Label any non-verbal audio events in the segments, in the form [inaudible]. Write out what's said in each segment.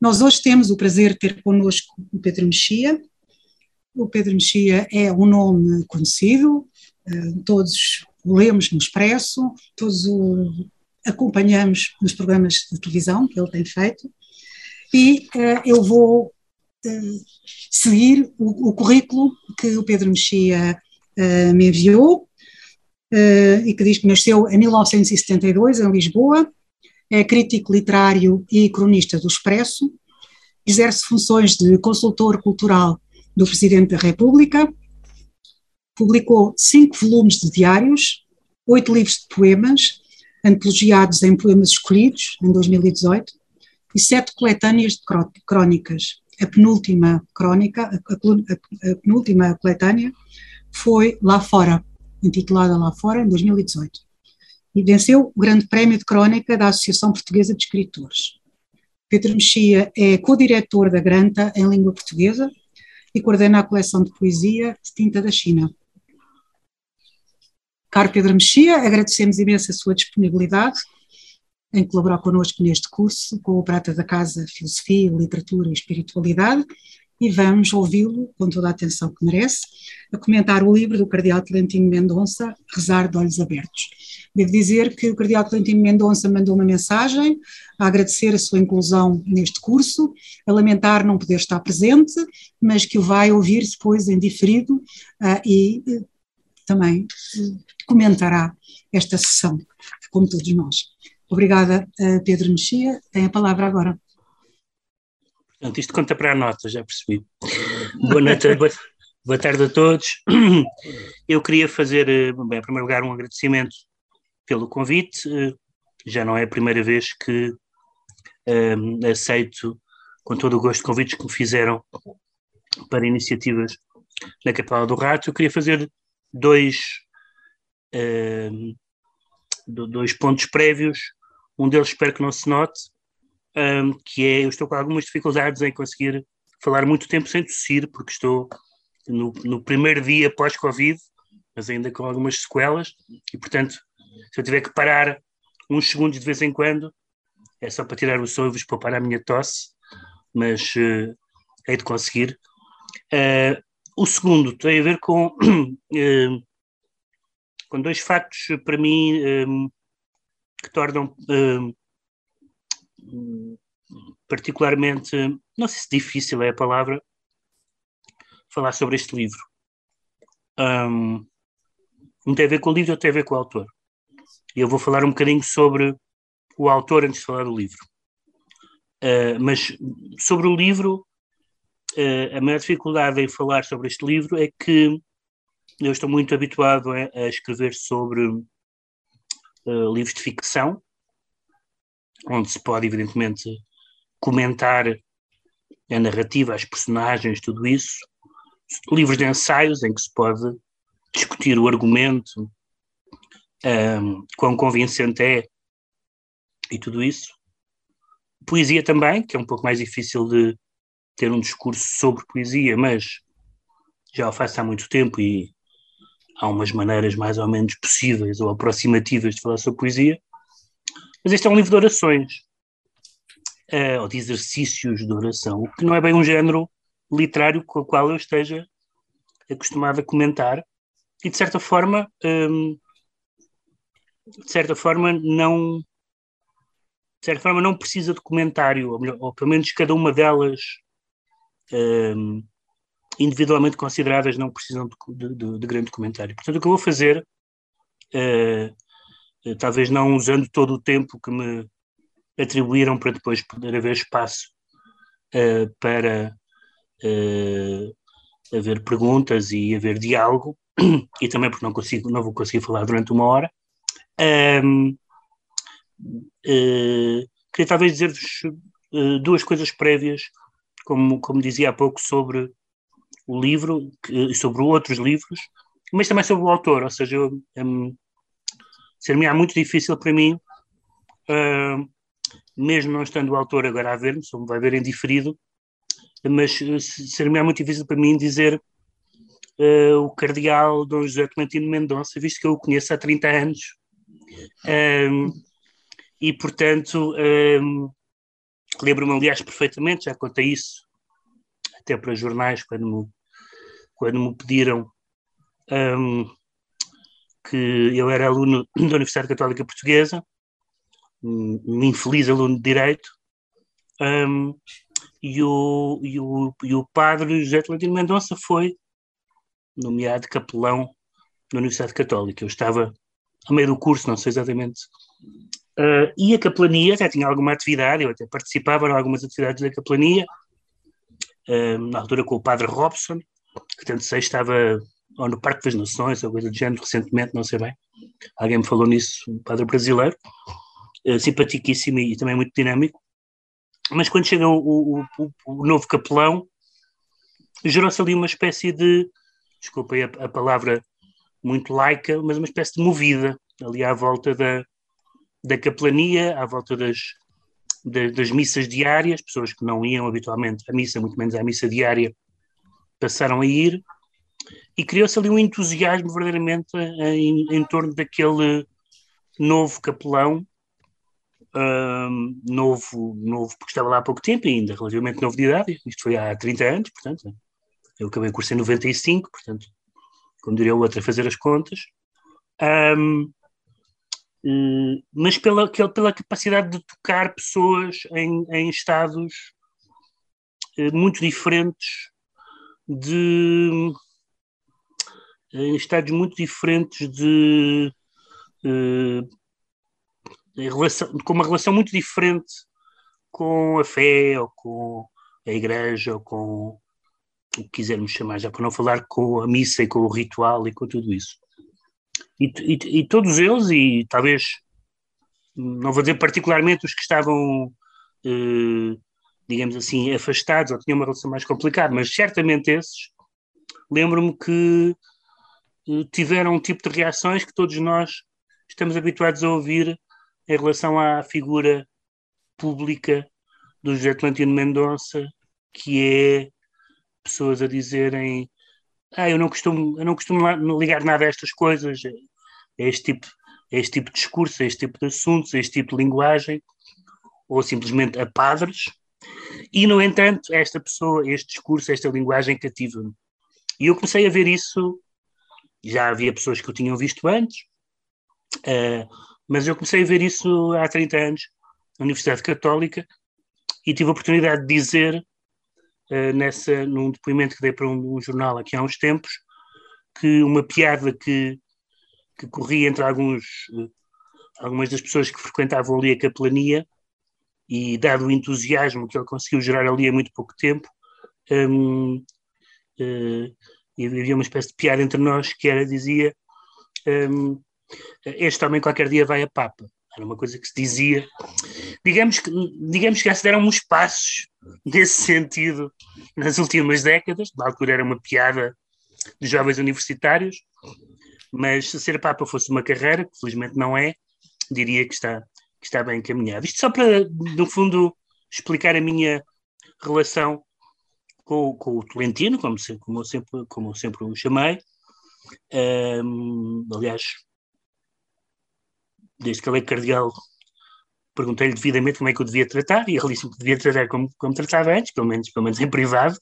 Nós hoje temos o prazer de ter connosco o Pedro Mexia. O Pedro Mexia é um nome conhecido, eh, todos o lemos no Expresso, todos o acompanhamos nos programas de televisão que ele tem feito, e uh, eu vou uh, seguir o, currículo que o Pedro Mexia me enviou, e que diz que nasceu em 1972 em Lisboa, é crítico literário e cronista do Expresso, exerce funções de consultor cultural do Presidente da República, publicou cinco volumes de diários, oito livros de poemas, antologiados em poemas escolhidos, em 2018, e sete coletâneas de crónicas. A penúltima crónica, a, a, a penúltima coletânea, foi Lá Fora, intitulada Lá Fora, em 2018. E venceu o Grande Prémio de Crónica da Associação Portuguesa de Escritores. Pedro Mexia é co-diretor da Granta em língua portuguesa e coordena a coleção de poesia de tinta da China. Caro Pedro Mexia, agradecemos imenso a sua disponibilidade em colaborar connosco neste curso com o Prata da Casa Filosofia, Literatura e Espiritualidade e vamos ouvi-lo com toda a atenção que merece, a comentar o livro do Cardeal Tolentino Mendonça, Rezar de Olhos Abertos. Devo dizer que o Cardeal Tolentino Mendonça mandou uma mensagem a agradecer a sua inclusão neste curso, a lamentar não poder estar presente, mas que o vai ouvir depois em diferido uh, e uh, também uh, comentará esta sessão, como todos nós. Obrigada, Pedro Mexia. Tem a palavra agora. Isto conta para a nota, já percebi. Boa noite, [laughs] boa, boa, tarde a todos. [clears throat] Eu queria fazer, eh, bem, em primeiro lugar, um agradecimento pelo convite. Eh, já não é a primeira vez que um, eh, aceito com todo o gosto convites que me fizeram para iniciativas na Capela do Rato. Eu queria fazer dois, um, dois pontos prévios. Um deles espero que não se note, um, que é, eu estou com algumas dificuldades em conseguir falar muito tempo sem tossir, porque estou no, no primeiro dia pós-Covid, mas ainda com algumas sequelas, e portanto, se eu tiver que parar uns segundos de vez em quando, é só para tirar o som e vos poupar a minha tosse, mas uh, hei de conseguir. Uh, o segundo tem a ver com, uh, [coughs] com dois factos, para mim, um, que tornam particularmente, não sei se difícil é a palavra, falar sobre este livro. Um, não tem a ver com o livro, tem a ver com o autor. E eu vou falar um bocadinho sobre o autor antes de falar do livro. Uh, mas sobre o livro, uh, a maior dificuldade em falar sobre este livro é que eu estou muito habituado a, a escrever sobre uh, livros de ficção, onde se pode, evidentemente, comentar a narrativa, as personagens, tudo isso. Livros de ensaios em que se pode discutir o argumento, um, quão convincente é e tudo isso. Poesia também, que é um pouco mais difícil de ter um discurso sobre poesia, mas já o faço há muito tempo e há umas maneiras mais ou menos possíveis ou aproximativas de falar sobre poesia. Mas este é um livro de orações, uh, ou de exercícios de oração, que não é bem um género literário com o qual eu esteja acostumado a comentar, e de certa forma, um, de certa forma, não. De certa forma, não precisa de comentário, ou, melhor, ou pelo menos cada uma delas, um, individualmente consideradas, não precisam de, de, de, grande comentário. Portanto, o que eu vou fazer uh, talvez não usando todo o tempo que me atribuíram para depois poder haver espaço uh, para uh, haver perguntas e haver diálogo, [clears throat] e também porque não, consigo, não vou conseguir falar durante uma hora. Um, uh, queria talvez dizer-vos duas coisas prévias, como, como dizia há pouco, sobre o livro, sobre outros livros, mas também sobre o autor, ou seja, eu, um, ser-me-á muito difícil para mim, uh, mesmo não estando o autor agora a ver-me, só me vai ver em diferido, mas uh, ser-me-á muito difícil para mim dizer uh, o cardeal Dom José Clementino Mendonça, visto que eu o conheço há 30 anos. Um, e, portanto, um, Lembro-me, aliás, perfeitamente, já contei isso até para jornais, quando me, quando me pediram um, que eu era aluno [clears throat] da Universidade Católica Portuguesa, um infeliz aluno de Direito, um, e, o, e, o, e o padre José Tolentino Mendonça foi nomeado capelão na Universidade Católica. Eu estava a meio do curso, não sei exatamente. Uh, e a capelania já tinha alguma atividade, eu até participava em algumas atividades da capelania, uh, na altura com o padre Robson, que tanto sei estava ou no Parque das Nações, ou coisa do género, recentemente, não sei bem. Alguém me falou nisso, um padre brasileiro, uh, simpaticíssimo e também muito dinâmico. Mas quando chega o, o, o, o novo capelão, gerou-se ali uma espécie de, desculpem a, a, palavra muito laica, mas uma espécie de movida ali à volta da, da capelania, à volta das, das, das missas diárias, pessoas que não iam habitualmente à missa, muito menos à missa diária, passaram a ir, e criou-se ali um entusiasmo verdadeiramente em, em torno daquele novo capelão, um, novo, novo, porque estava lá há pouco tempo ainda, relativamente novo de idade, isto foi há 30 anos, portanto, eu acabei o curso em 95, portanto, como diria o outro, a fazer as contas, um, uh, mas pela, pela capacidade de tocar pessoas em, em estados uh, muito diferentes de em estados muito diferentes de uh, relação, com uma relação muito diferente com a fé ou com a igreja ou com o que quisermos chamar, já para não falar com a missa e com o ritual e com tudo isso. E, e, e todos eles, e talvez, não vou dizer particularmente os que estavam, eh, digamos assim, afastados ou tinham uma relação mais complicada, mas certamente esses, lembro-me que eh, tiveram um tipo de reações que todos nós estamos habituados a ouvir em relação à figura pública do José Atlantino Mendonça, que é pessoas a dizerem ah, eu não costumo, eu não costumo ligar nada a estas coisas, é este tipo, é este tipo de discurso, é este tipo de assuntos, é este tipo de linguagem, ou simplesmente a padres, e no entanto, esta pessoa, este discurso, esta linguagem cativa-me. E eu comecei a ver isso, já havia pessoas que eu tinham visto antes, uh, mas eu comecei a ver isso há 30 anos na Universidade Católica e tive a oportunidade de dizer uh, nessa, num depoimento que dei para um, um, jornal aqui há uns tempos que uma piada que, que corria entre alguns, uh, algumas das pessoas que frequentavam ali a capelania e dado o entusiasmo que ele conseguiu gerar ali há muito pouco tempo, um, uh, eh, havia uma espécie de piada entre nós que era, dizia, um, este homem qualquer dia vai a Papa. Era uma coisa que se dizia. Digamos que, digamos que já se deram uns passos nesse sentido nas últimas décadas. Na altura era uma piada de jovens universitários, mas se ser Papa fosse uma carreira, que felizmente não é, diria que está, que está bem encaminhado. Isto só para, no fundo, explicar a minha relação com, com o Tolentino, como, como, eu sempre, como sempre o chamei. Um, aliás, desde que ele é cardeal, perguntei-lhe devidamente como é que eu devia tratar, e ele disse que devia tratar como, como tratava antes, pelo menos, pelo menos em privado.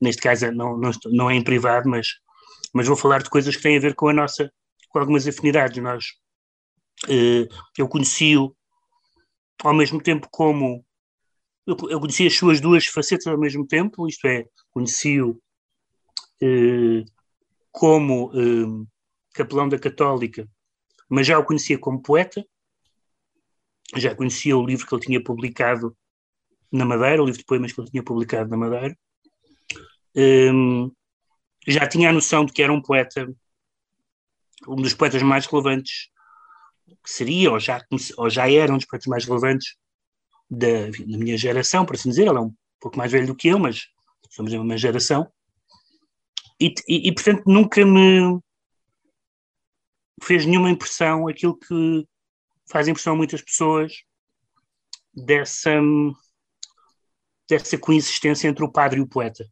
Neste caso não, não, não é em privado, mas, mas vou falar de coisas que têm a ver com a nossa, com algumas afinidades. Nós, uh, eu conheci-o ao mesmo tempo como eu, eu, conheci as suas duas facetas ao mesmo tempo, isto é, conheci-o uh, como uh, capelão da Católica mas já o conhecia como poeta, já conhecia o livro que ele tinha publicado na Madeira, o livro de poemas que ele tinha publicado na Madeira. Um, já tinha a noção de que era um poeta, um dos poetas mais relevantes que seria, ou já, ou já era um dos poetas mais relevantes da, da minha geração, por assim dizer. Ele é um pouco mais velho do que eu, mas somos da mesma geração. E, e, e portanto, nunca me fez nenhuma impressão aquilo que faz impressão a muitas pessoas dessa, dessa coexistência entre o padre e o poeta.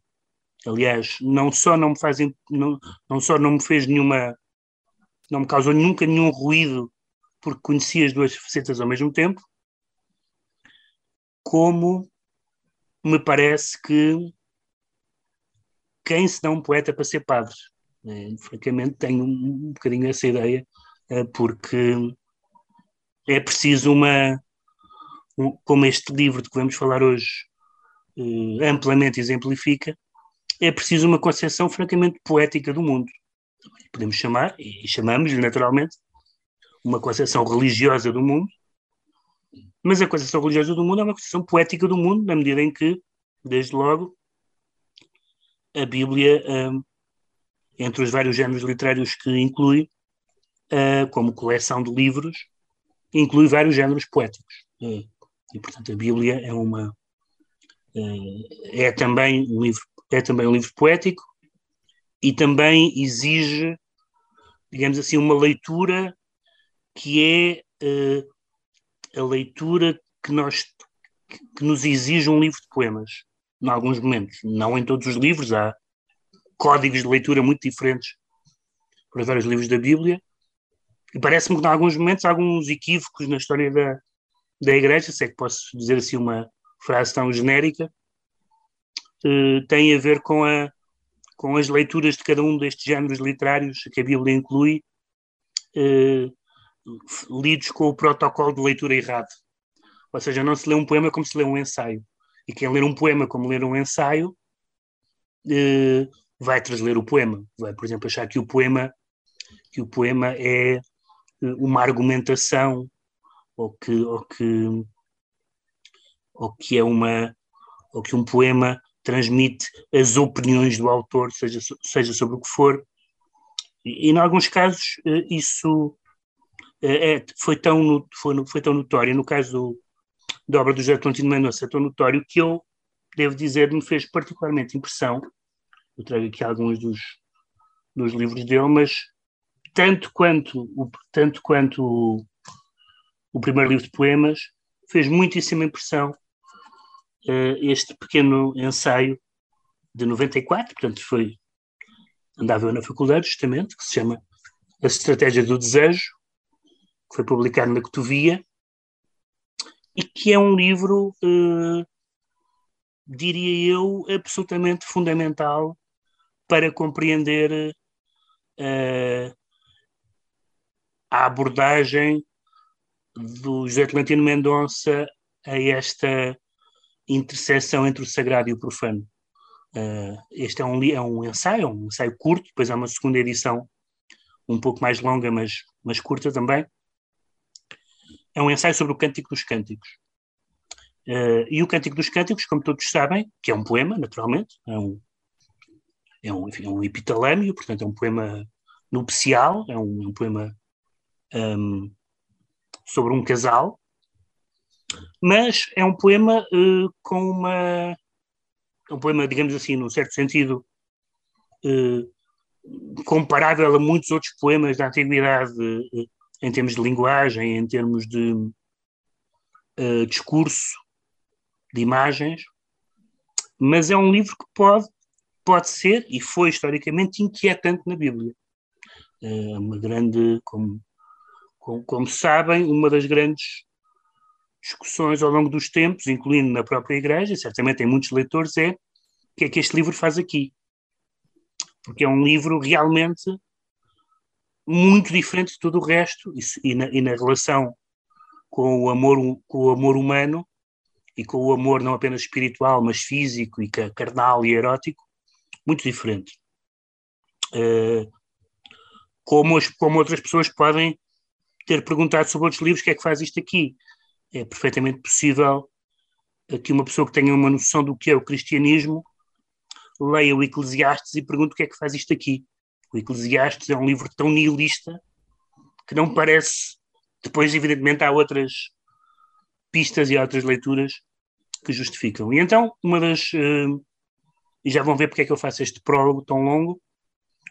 Aliás, não só não me faz, não, não só não me fez nenhuma, não me causou nunca nenhum ruído porque conhecia as duas facetas ao mesmo tempo, como me parece que quem se dá um poeta para ser padre? É, francamente, tenho um, bocadinho essa ideia, é, porque é preciso uma, um, como este livro de que vamos falar hoje eh, amplamente exemplifica, é preciso uma concepção francamente poética do mundo. Podemos chamar, e chamamos-lhe naturalmente, uma concepção religiosa do mundo, mas a concepção religiosa do mundo é uma concepção poética do mundo, na medida em que, desde logo, a Bíblia, um, entre os vários géneros literários que inclui, uh, como coleção de livros, inclui vários géneros poéticos. Uh, e, portanto, a Bíblia é uma uh, é também um livro é também um livro poético e também exige, digamos assim, uma leitura que é a leitura que nós que nos exige um livro de poemas em alguns momentos. Não em todos os livros, há códigos de leitura muito diferentes para vários livros da Bíblia. E parece-me que, em alguns momentos, há alguns equívocos na história da, da Igreja, se é que posso dizer assim uma frase tão genérica, eh, tem a ver com, a, com as leituras de cada um destes géneros literários que a Bíblia inclui, eh, lidos com o protocolo de leitura errado. Ou seja, não se lê um poema como se lê um ensaio. E quem ler um poema como ler um ensaio eh, vai transler o poema. Vai, por exemplo, achar que o poema, que o poema é eh, uma argumentação ou que, ou que, ou que é uma ou que um poema transmite as opiniões do autor, seja, seja sobre o que for. E, em alguns casos, eh, isso é, foi, tão, foi, foi tão notório. No caso do, da obra do José Tontino Mendonça é tão notório que eu, devo dizer, me fez particularmente impressão. Eu trago aqui alguns dos, dos livros dele, mas tanto quanto, o, tanto quanto o, o primeiro livro de poemas, fez muitíssima impressão uh, este pequeno ensaio de 94, portanto foi, andava eu na faculdade justamente, que se chama A Estratégia do Desejo, que foi publicado na Cotovia, e que é um livro, eh, diria eu, absolutamente fundamental para compreender eh, a abordagem do José Clementino Mendonça a esta interseção entre o sagrado e o profano. Uh, este é um, é um ensaio, um ensaio curto, depois há uma segunda edição um pouco mais longa, mas, mas curta também, é um ensaio sobre o Cântico dos Cânticos. Uh, e o Cântico dos Cânticos, como todos sabem, que é um poema, naturalmente, é um, é um, enfim, é um epitalâmio, portanto é um poema nupcial, é um, é um poema um, sobre um casal, mas é um poema uh, com uma. É um poema, digamos assim, num certo sentido, uh, comparável a muitos outros poemas da antiguidade em termos de linguagem, em termos de uh, discurso, de imagens, mas é um livro que pode, pode ser e foi historicamente inquietante na Bíblia. É uma grande, como, como, como sabem, uma das grandes discussões ao longo dos tempos, incluindo na própria Igreja, certamente em muitos leitores, é o que é que este livro faz aqui. Porque é um livro realmente muito diferente de tudo o resto e, na, e na relação com o amor com o amor humano e com o amor não apenas espiritual mas físico e carnal e erótico muito diferente. Uh, como, as, como outras pessoas podem ter perguntado sobre outros livros o que é que faz isto aqui? É perfeitamente possível que uma pessoa que tenha uma noção do que é o cristianismo leia o Eclesiastes e pergunte o que é que faz isto aqui o Eclesiastes é um livro tão nihilista que não parece. Depois, evidentemente, há outras pistas e outras leituras que justificam. E então, uma das. Uh, e já vão ver porque é que eu faço este prólogo tão longo.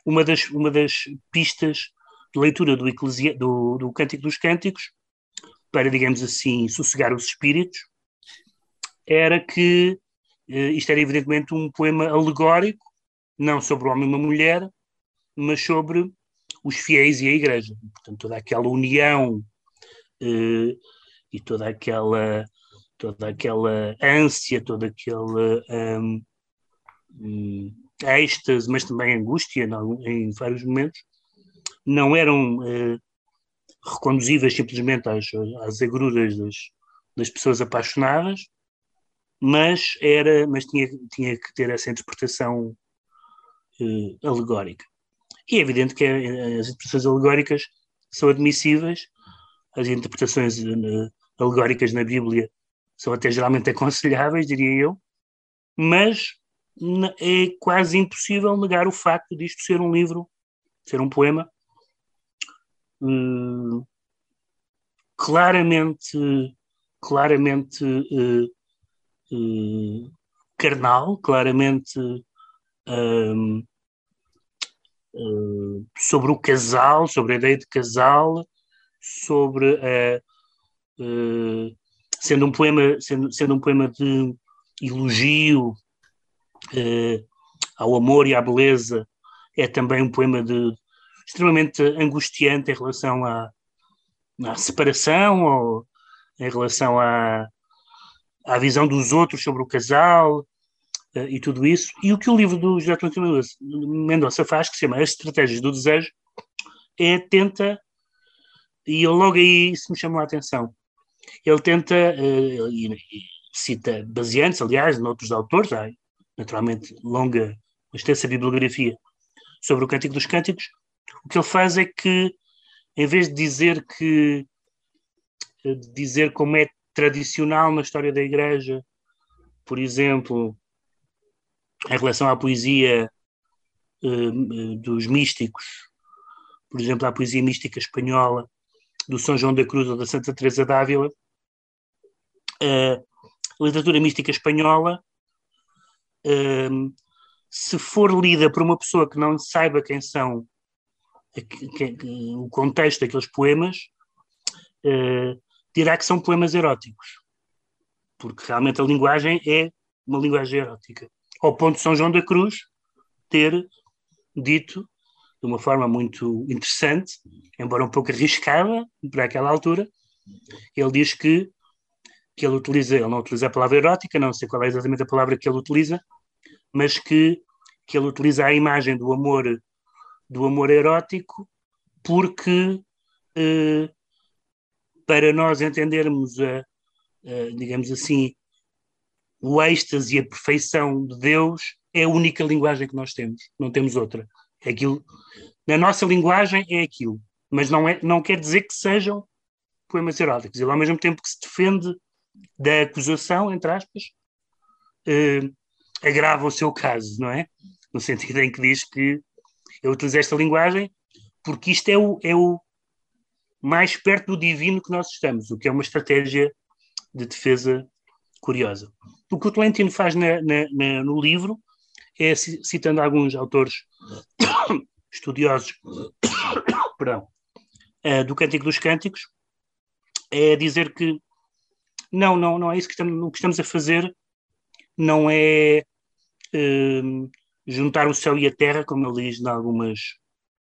Uma das, uma das pistas de leitura do, Eclesia, do, do Cântico dos Cânticos, para, digamos assim, sossegar os espíritos, era que uh, isto era evidentemente um poema alegórico, não sobre o homem e uma mulher, mas sobre os fiéis e a Igreja. Portanto, toda aquela união eh, e toda aquela toda aquela ânsia, toda aquela um, um, êxtase, mas também angústia em, vários momentos, não eram uh, reconduzíveis simplesmente às, às agruras das, das pessoas apaixonadas, mas era, mas tinha, tinha que ter essa interpretação uh, alegórica. E é evidente que as interpretações alegóricas são admissíveis, as interpretações uh, alegóricas na Bíblia são até geralmente aconselháveis, diria eu, mas é quase impossível negar o facto disto ser um livro, ser um poema uh, claramente, claramente carnal, claramente sobre o casal, sobre a ideia de casal, sobre a sendo um poema sendo, sendo um poema de elogio uh, ao amor e à beleza é também um poema de extremamente angustiante em relação à, à separação ou em relação à, à visão dos outros sobre o casal. uh, e tudo isso e o que o livro do José António Mendonça faz que se chama As Estratégias do Desejo é tenta e logo aí isso me chamou a atenção ele tenta, uh, e, cita baseantes, aliás, noutros autores, há naturalmente longa, extensa bibliografia sobre o Cântico dos Cânticos, o que ele faz é que, em vez de dizer que de dizer como é tradicional na história da Igreja, por exemplo, em relação à poesia uh, dos místicos, por exemplo, à poesia mística espanhola, do São João da Cruz ou da Santa Teresa d'Ávila, a literatura mística espanhola, se for lida por uma pessoa que não saiba quem são o contexto daqueles poemas, uh, dirá que são poemas eróticos, porque realmente a linguagem é uma linguagem erótica. Ao ponto de São João da Cruz ter dito de uma forma muito interessante, embora um pouco arriscada para aquela altura, ele diz que, que ele utiliza, ele não utiliza a palavra erótica, não sei qual é exatamente a palavra que ele utiliza, mas que, que ele utiliza a imagem do amor do amor erótico porque eh, para nós entendermos a, a, digamos assim o êxtase e a perfeição de Deus é a única linguagem que nós temos, não temos outra. É aquilo, na nossa linguagem é aquilo, mas não, é, não quer dizer que sejam poemas eróticos. Ele, ao mesmo tempo que se defende da acusação, entre aspas, eh, agrava o seu caso, não é? No sentido em que diz que eu utilizei esta linguagem porque isto é o, é o mais perto do divino que nós estamos, o que é uma estratégia de defesa curiosa. O que o Tolentino faz na, na, na, no livro é, citando alguns autores [coughs] estudiosos [coughs] perdão, uh, do Cântico dos Cânticos, é dizer que não, não, não é isso que estamos, o que estamos a fazer não é uh, juntar o céu e a terra, como ele diz em algumas,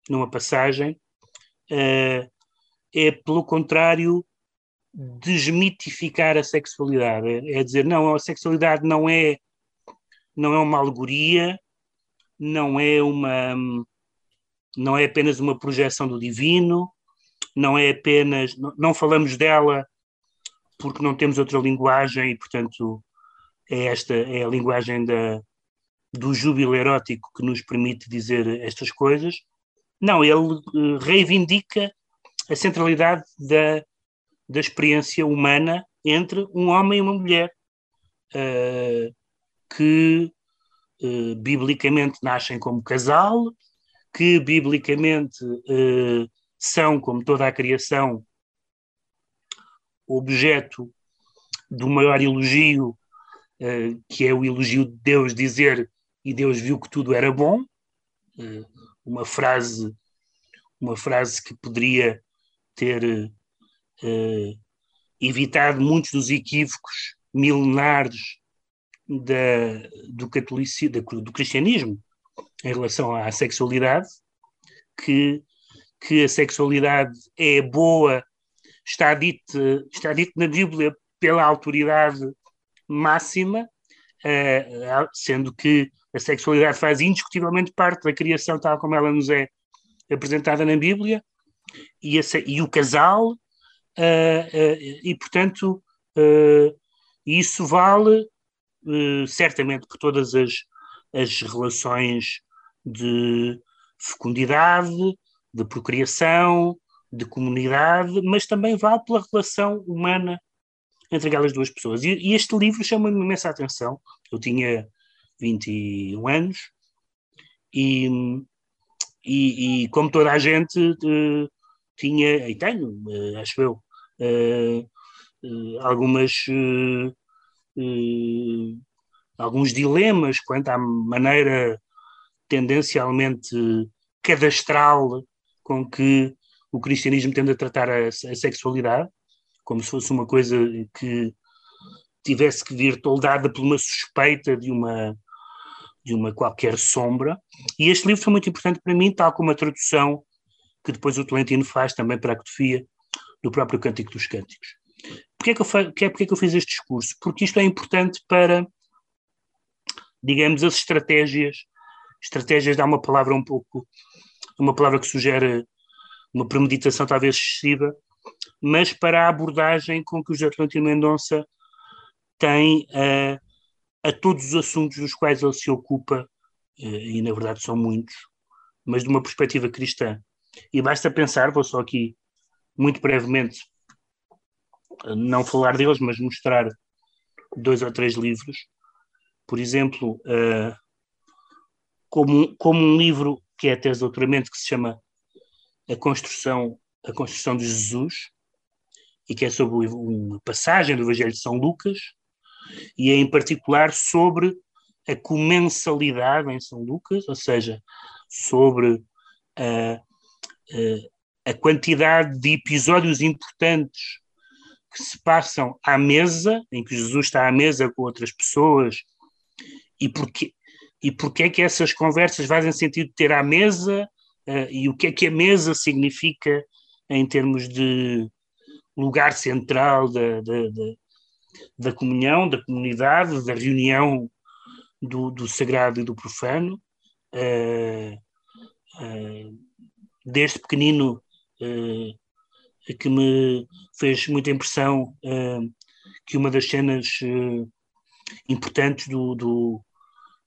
numa passagem, uh, é pelo contrário desmitificar a sexualidade, é, dizer não, a sexualidade não é não é uma alegoria, não é uma não é apenas uma projeção do divino, não é apenas não, falamos dela porque não temos outra linguagem e portanto é esta é a linguagem da, do júbilo erótico que nos permite dizer estas coisas. Não, ele uh, reivindica a centralidade da, da experiência humana entre um homem e uma mulher, uh, que uh, biblicamente nascem como casal, que biblicamente são, como toda a criação, objeto do maior elogio, que é o elogio de Deus dizer e Deus viu que tudo era bom. Uma frase, uma frase que poderia ter uh, evitado muitos dos equívocos milenares da, do catolicismo, do cristianismo em relação à sexualidade, que, que a sexualidade é boa, está dito, está dito na Bíblia pela autoridade máxima, uh, sendo que a sexualidade faz indiscutivelmente parte da criação tal como ela nos é apresentada na Bíblia, e, e o casal, e portanto isso vale certamente por todas as, as relações de fecundidade, de procriação, de comunidade, mas também vale pela relação humana entre aquelas duas pessoas. E, e este livro chama-me imensa atenção. Eu tinha 21 anos e, e, e como toda a gente tinha, e tenho, acho eu, algumas alguns dilemas quanto à maneira tendencialmente cadastral com que o cristianismo tende a tratar a, a sexualidade, como se fosse uma coisa que tivesse que vir toldada por uma suspeita de uma de uma qualquer sombra. E este livro foi muito importante para mim, tal como a tradução que depois o Tolentino faz também para a cotofia do próprio Cântico dos Cânticos. Porquê é que eu, porquê é que eu fiz este discurso? Porque isto é importante para, digamos, as estratégias. Estratégias dá uma palavra um pouco, uma palavra que sugere uma premeditação talvez excessiva, mas para a abordagem com que o José Tolentino Mendonça tem uh, a todos os assuntos dos quais ele se ocupa, uh, e na verdade são muitos, mas de uma perspectiva cristã. E basta pensar, vou só aqui muito brevemente não falar deles, mas mostrar dois ou três livros. Por exemplo, uh, como, como um livro que é a tese de doutoramento que se chama A Construção, a Construção de Jesus, e que é sobre uma passagem do Evangelho de São Lucas, e é em particular sobre a comensalidade em São Lucas, ou seja, sobre a, a, a quantidade de episódios importantes que se passam à mesa, em que Jesus está à mesa com outras pessoas, e porque, e porque é que essas conversas fazem sentido ter à mesa, uh, e o que é que a mesa significa em termos de lugar central da, da, da, da comunhão, da comunidade, da reunião do, do sagrado e do profano. Uh, uh, desde pequenino que me fez muita impressão uh, que uma das cenas uh, importantes do, do,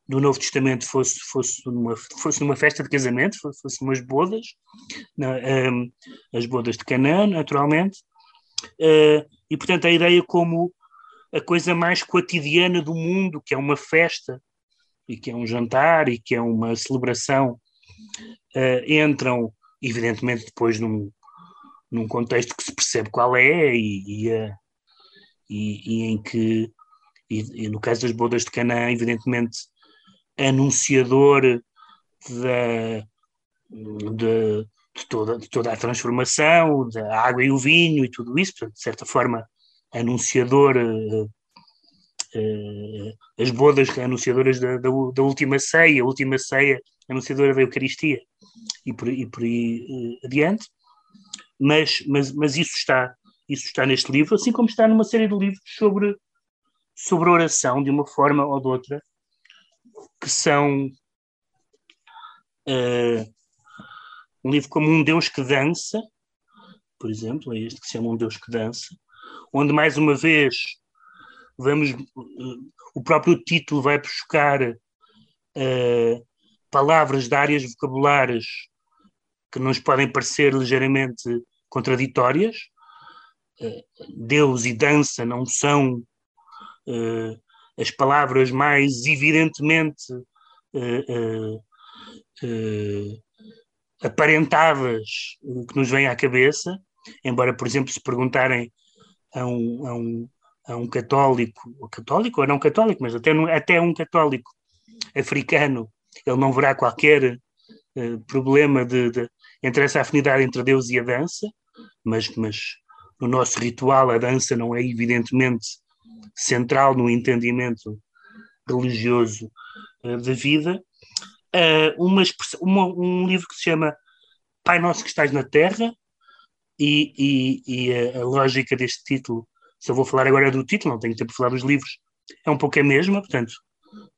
do, Novo Testamento fosse, fosse, numa, fosse numa festa de casamento, fosse, umas bodas, as bodas de Canaã, naturalmente, e portanto a ideia como a coisa mais cotidiana do mundo, que é uma festa, e que é um jantar, e que é uma celebração, entram, evidentemente, depois num, num contexto que se percebe qual é e, e, e, e em que, e, no caso das bodas de Canaã, evidentemente, anunciador da, de, de, toda, de toda a transformação, da água e o vinho e tudo isso, portanto, de certa forma, anunciador. Uh, as bodas anunciadoras da, da, da, última ceia, a última ceia anunciadora da Eucaristia, e por, e por aí uh, adiante. Mas, mas, mas isso está isso está neste livro, assim como está numa série de livros sobre, sobre oração, de uma forma ou de outra, que são uh, um livro como Um Deus que Dança, por exemplo, é este que se chama Um Deus que Dança, onde mais uma vez vamos uh, o próprio título vai buscar uh, palavras de áreas vocabulares que nos podem parecer ligeiramente contraditórias. Eh, Deus e dança não são uh, as palavras mais evidentemente uh, uh, aparentadas que nos vêm à cabeça, embora, por exemplo, se perguntarem a um, a um, um católico, ou católico ou não católico, mas até, até um católico africano, ele não verá qualquer problema de, de, entre essa afinidade entre Deus e a dança, mas, mas no nosso ritual a dança não é evidentemente central no entendimento religioso uh, da vida. Uh, uma, uma, um livro que se chama Pai Nosso que Estás na Terra, e, e, e a, a, lógica deste título se eu vou falar agora do título, não tenho tempo de falar dos livros, é um pouco a mesma, portanto,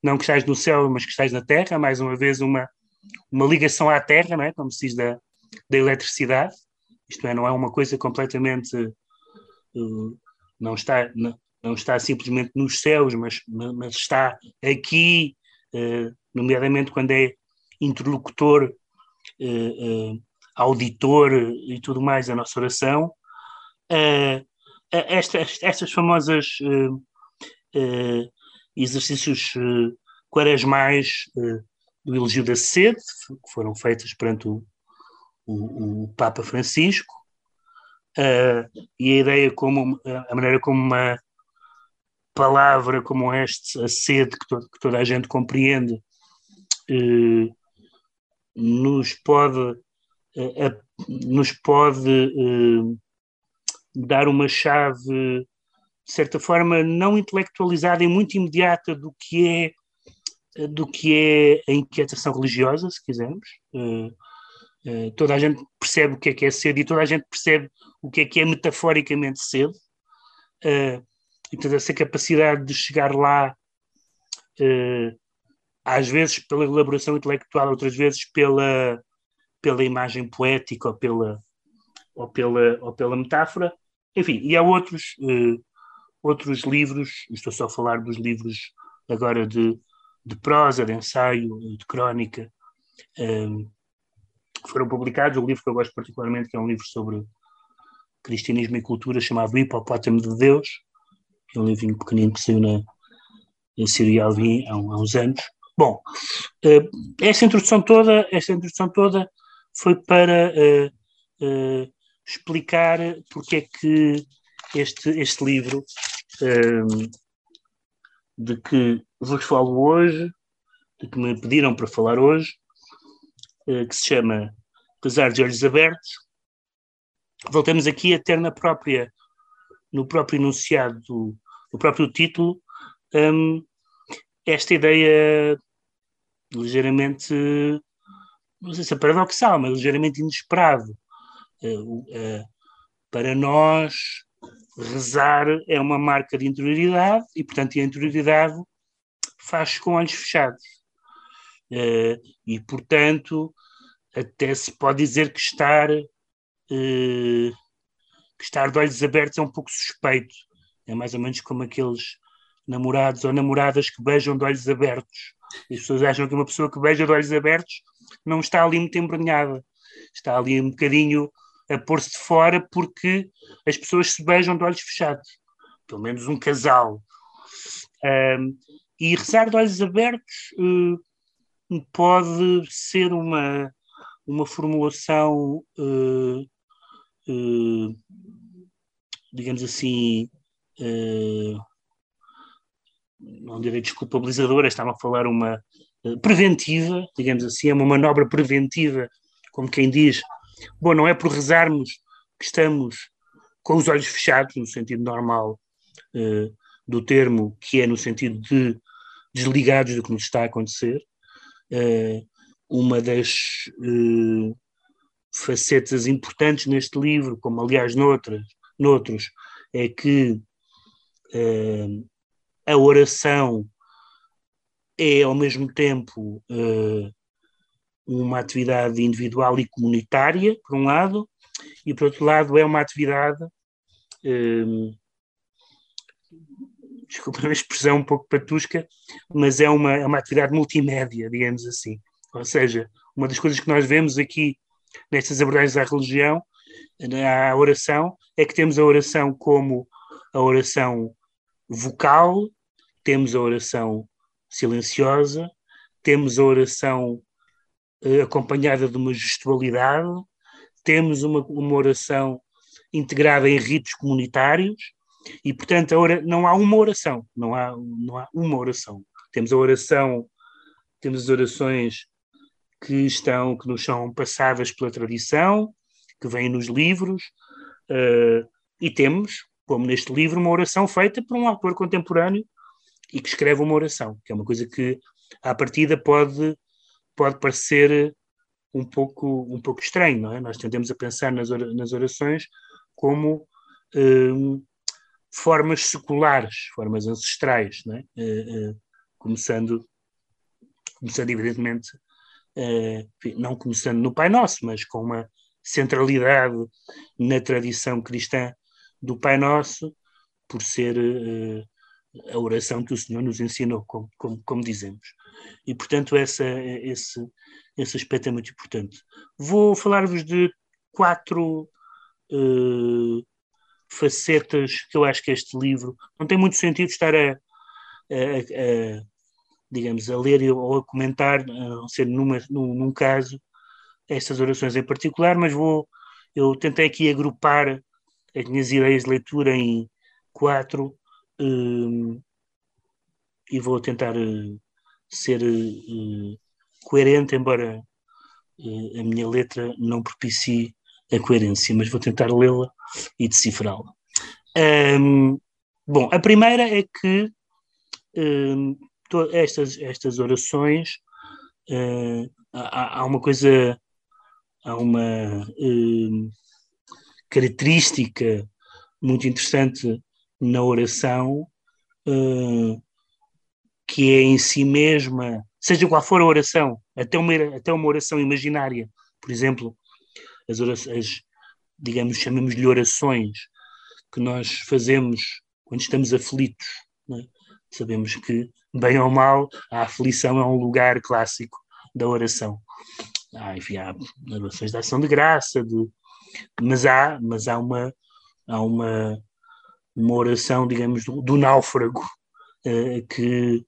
não que estás no céu, mas que estás na terra, mais uma vez uma, uma ligação à terra, não é? como se diz da, da eletricidade, isto é, não é uma coisa completamente, uh, não, está, não, não, está simplesmente nos céus, mas, mas está aqui, uh, nomeadamente quando é interlocutor, uh, auditor e tudo mais a nossa oração, estas, estas famosas exercícios uh, quaresmais uh, do elogio da sede, que foram feitas perante o, o, o Papa Francisco, uh, e a ideia como, a maneira como uma palavra como esta, a sede que, to, que toda a gente compreende, uh, nos pode, nos pode dar uma chave de certa forma, não intelectualizada e muito imediata do que é, do que é a inquietação religiosa, se quisermos. Uh, uh, toda a gente percebe o que é que é cedo e toda a gente percebe o que é que é metaforicamente cedo. Uh, essa capacidade de chegar lá, às vezes pela elaboração intelectual, outras vezes pela, pela imagem poética ou pela, ou pela, ou pela metáfora. Enfim, e há outros outros livros, estou só a falar dos livros agora de, de prosa, de ensaio, de crónica, um, foram publicados. O livro que eu gosto particularmente, que é um livro sobre cristianismo e cultura, chamado Hipopótamo de Deus, que é um livrinho pequenino que saiu na, na Síria Alvim há, há, uns anos. Bom, uh, esta introdução toda, esta introdução toda foi para uh, uh, explicar porque é que este, este livro um, de que vos falo hoje, de que me pediram para falar hoje, uh, que se chama Apesar de Olhos Abertos. Voltamos aqui a ter na própria, no próprio enunciado, do, no próprio título, um, esta ideia ligeiramente, não sei se é paradoxal, mas ligeiramente inesperado. Uh, uh, para nós, rezar é uma marca de interioridade e, portanto, a interioridade faz com olhos fechados. Uh, e, portanto, até se pode dizer que estar, que estar de olhos abertos é um pouco suspeito. É mais ou menos como aqueles namorados ou namoradas que beijam de olhos abertos. As pessoas acham que uma pessoa que beija de olhos abertos não está ali muito embrenhada. Está ali um bocadinho a pôr-se de fora porque as pessoas se beijam de olhos fechados, pelo menos um casal. Um, e rezar de olhos abertos uh, pode ser uma, uma formulação, uh, uh, digamos assim, não direi desculpabilizadora, estava a falar uma preventiva, digamos assim, é uma manobra preventiva, como quem diz, Bom, não é por rezarmos que estamos com os olhos fechados, no sentido normal uh, do termo, que é no sentido de desligados do que nos está a acontecer. Uh, uma das uh, facetas importantes neste livro, como aliás noutras, noutros, é que a oração é ao mesmo tempo uma atividade individual e comunitária, por um lado, e por outro lado é uma atividade, hum, desculpa a expressão um pouco patusca, mas é uma, é uma atividade multimédia, digamos assim. Ou seja, uma das coisas que nós vemos aqui nestas abordagens à religião, à oração, é que temos a oração como a oração vocal, temos a oração silenciosa, temos a oração acompanhada de uma gestualidade, temos uma, uma oração integrada em ritos comunitários e, portanto, ora, não há uma oração, não há, não há uma oração. Temos a oração, temos as orações que estão, que nos são passadas pela tradição, que vêm nos livros, uh, e temos, como neste livro, uma oração feita por um autor contemporâneo e que escreve uma oração, que é uma coisa que, à partida, pode pode parecer um pouco, um pouco estranho, não é? Nós tendemos a pensar nas, nas orações como um, formas seculares, formas ancestrais, não é? uh, uh, começando, começando evidentemente, não começando no Pai Nosso, mas com uma centralidade na tradição cristã do Pai Nosso, por ser a oração que o Senhor nos ensinou, como, como, como dizemos. E, portanto, essa, esse, esse aspecto é muito importante. Vou falar-vos de quatro uh, facetas que eu acho que este livro não tem muito sentido estar a, a, a digamos, a ler ou a comentar, a não ser numa, num, num caso, estas orações em particular, mas vou, eu tentei aqui agrupar as minhas ideias de leitura em quatro uh, e vou tentar uh, ser uh, coerente, embora a minha letra não propicie a coerência, mas vou tentar lê-la e decifrá-la. Um, bom, a primeira é que um, estas, estas orações uh, há, há, uma coisa, há uma uh, característica muito interessante na oração uh, que é em si mesma, seja qual for a oração, até uma, até uma oração imaginária, por exemplo, as orações, digamos, chamamos-lhe orações, que nós fazemos quando estamos aflitos. É? Sabemos que, bem ou mal, a aflição é um lugar clássico da oração. Ah, enfim, há orações de ação de graça, de, mas há, mas há uma, há uma, uma oração, digamos, do, do náufrago, uh, que,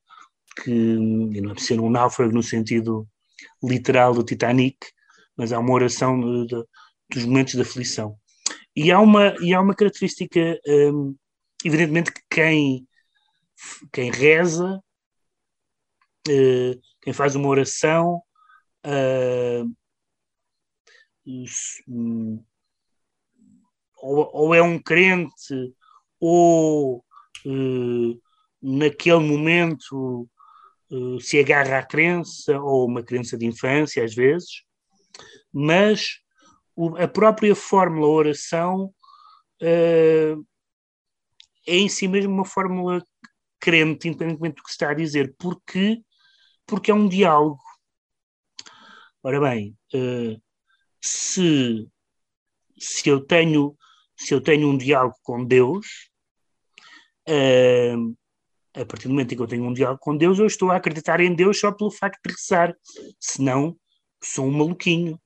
que não é ser um náufrago no sentido literal do Titanic, mas há uma oração de, de, dos momentos de aflição. E há uma, e há uma característica, um, evidentemente, que quem, quem reza, uh, quem faz uma oração, uh, ou, ou, é um crente, ou uh, naquele momento se agarra à crença, ou uma crença de infância, às vezes, mas o, a própria fórmula oração uh, é em si mesmo uma fórmula crente, independentemente do que se está a dizer, porque, porque é um diálogo. Ora bem, se, se, eu tenho, se eu tenho um diálogo com Deus, uh, a partir do momento em que eu tenho um diálogo com Deus, eu estou a acreditar em Deus só pelo facto de rezar. Senão, sou um maluquinho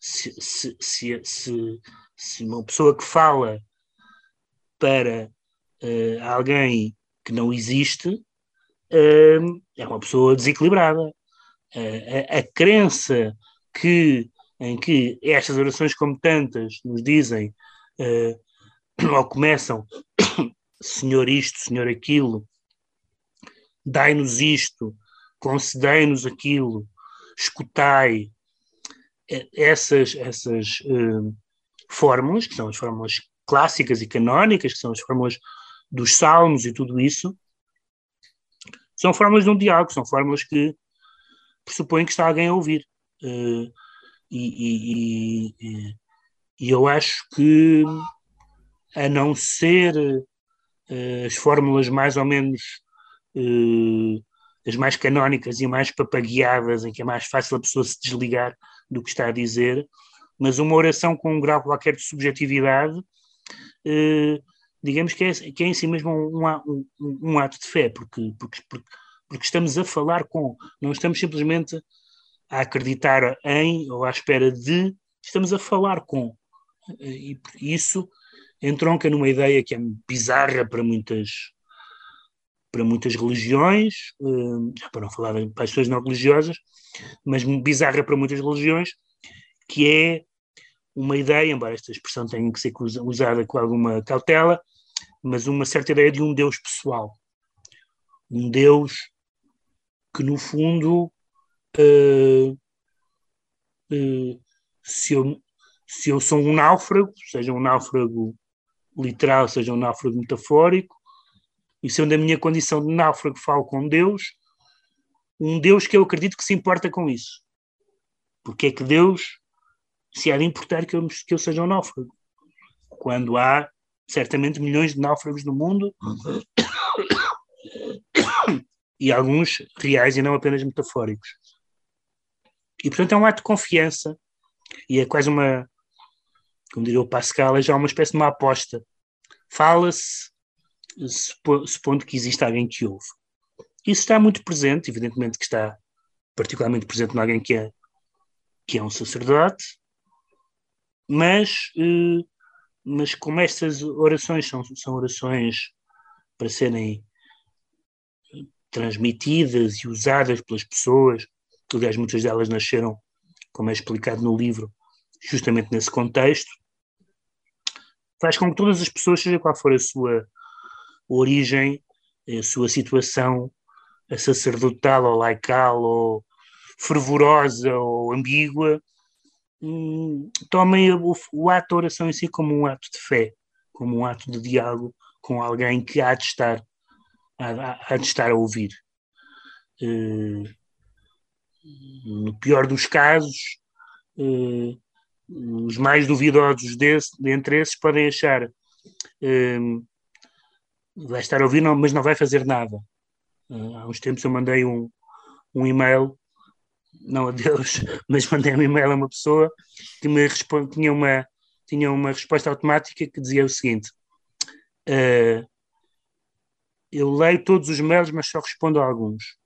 se, se, se, se, se uma pessoa que fala para uh, alguém que não existe uh, é uma pessoa desequilibrada. A, a, crença que, em que estas orações, como tantas, nos dizem [coughs] ou começam Senhor isto, Senhor aquilo, dai-nos isto, concedei-nos aquilo, escutai, essas, essas uh, fórmulas, que são as fórmulas clássicas e canónicas, que são as fórmulas dos salmos e tudo isso, são fórmulas de um diálogo, são fórmulas que pressupõem que está alguém a ouvir. Uh, e, e, e, e, eu acho que, a não ser as fórmulas mais ou menos uh, as mais canónicas e mais papagueadas, em que é mais fácil a pessoa se desligar do que está a dizer, mas uma oração com um grau qualquer de subjetividade, eh, digamos que é, que é em si mesmo um, um, um ato de fé, porque, porque, porque, estamos a falar com, não estamos simplesmente a acreditar em ou à espera de, estamos a falar com. E isso entronca numa ideia que é bizarra para muitas para muitas religiões, uh, para não falar de pessoas não religiosas, mas bizarra para muitas religiões, que é uma ideia, embora esta expressão tenha que ser usada com alguma cautela, mas uma certa ideia de um Deus pessoal. Um Deus que, no fundo, uh, uh, se, eu, se eu sou um náufrago, seja um náufrago literal, seja um náufrago metafórico, e sendo a minha condição de náufrago falo com Deus, um Deus que eu acredito que se importa com isso. Porque é que Deus se há de importar que eu, que eu seja um náufrago? Quando há certamente milhões de náufragos no mundo [coughs] e alguns reais e não apenas metafóricos. E, portanto, é um ato de confiança e é quase uma, como diria o Pascal, é já uma espécie de uma aposta. Fala-se supondo que existe alguém que ouve. Isso está muito presente, evidentemente que está particularmente presente em alguém que é, que é um sacerdote, mas, eh, mas como estas orações são, são orações para serem transmitidas e usadas pelas pessoas, aliás, muitas delas nasceram, como é explicado no livro, justamente nesse contexto, faz com que todas as pessoas, seja qual for a sua origem, a sua situação sacerdotal ou laical ou fervorosa ou ambígua, hum, tomem o, o ato de oração em si como um ato de fé, como um ato de diálogo com alguém que há de estar, há, há de estar a ouvir. Uh, no pior dos casos, uh, os mais duvidosos desse, dentre esses podem achar uh, vai estar a ouvir, não, mas não vai fazer nada. Uh, há uns tempos eu mandei um, um e-mail, não a Deus, [laughs] mas mandei um e-mail a uma pessoa que me responde, tinha uma, tinha uma resposta automática que dizia o seguinte: uh, Eu leio todos os mails, mas só respondo a alguns.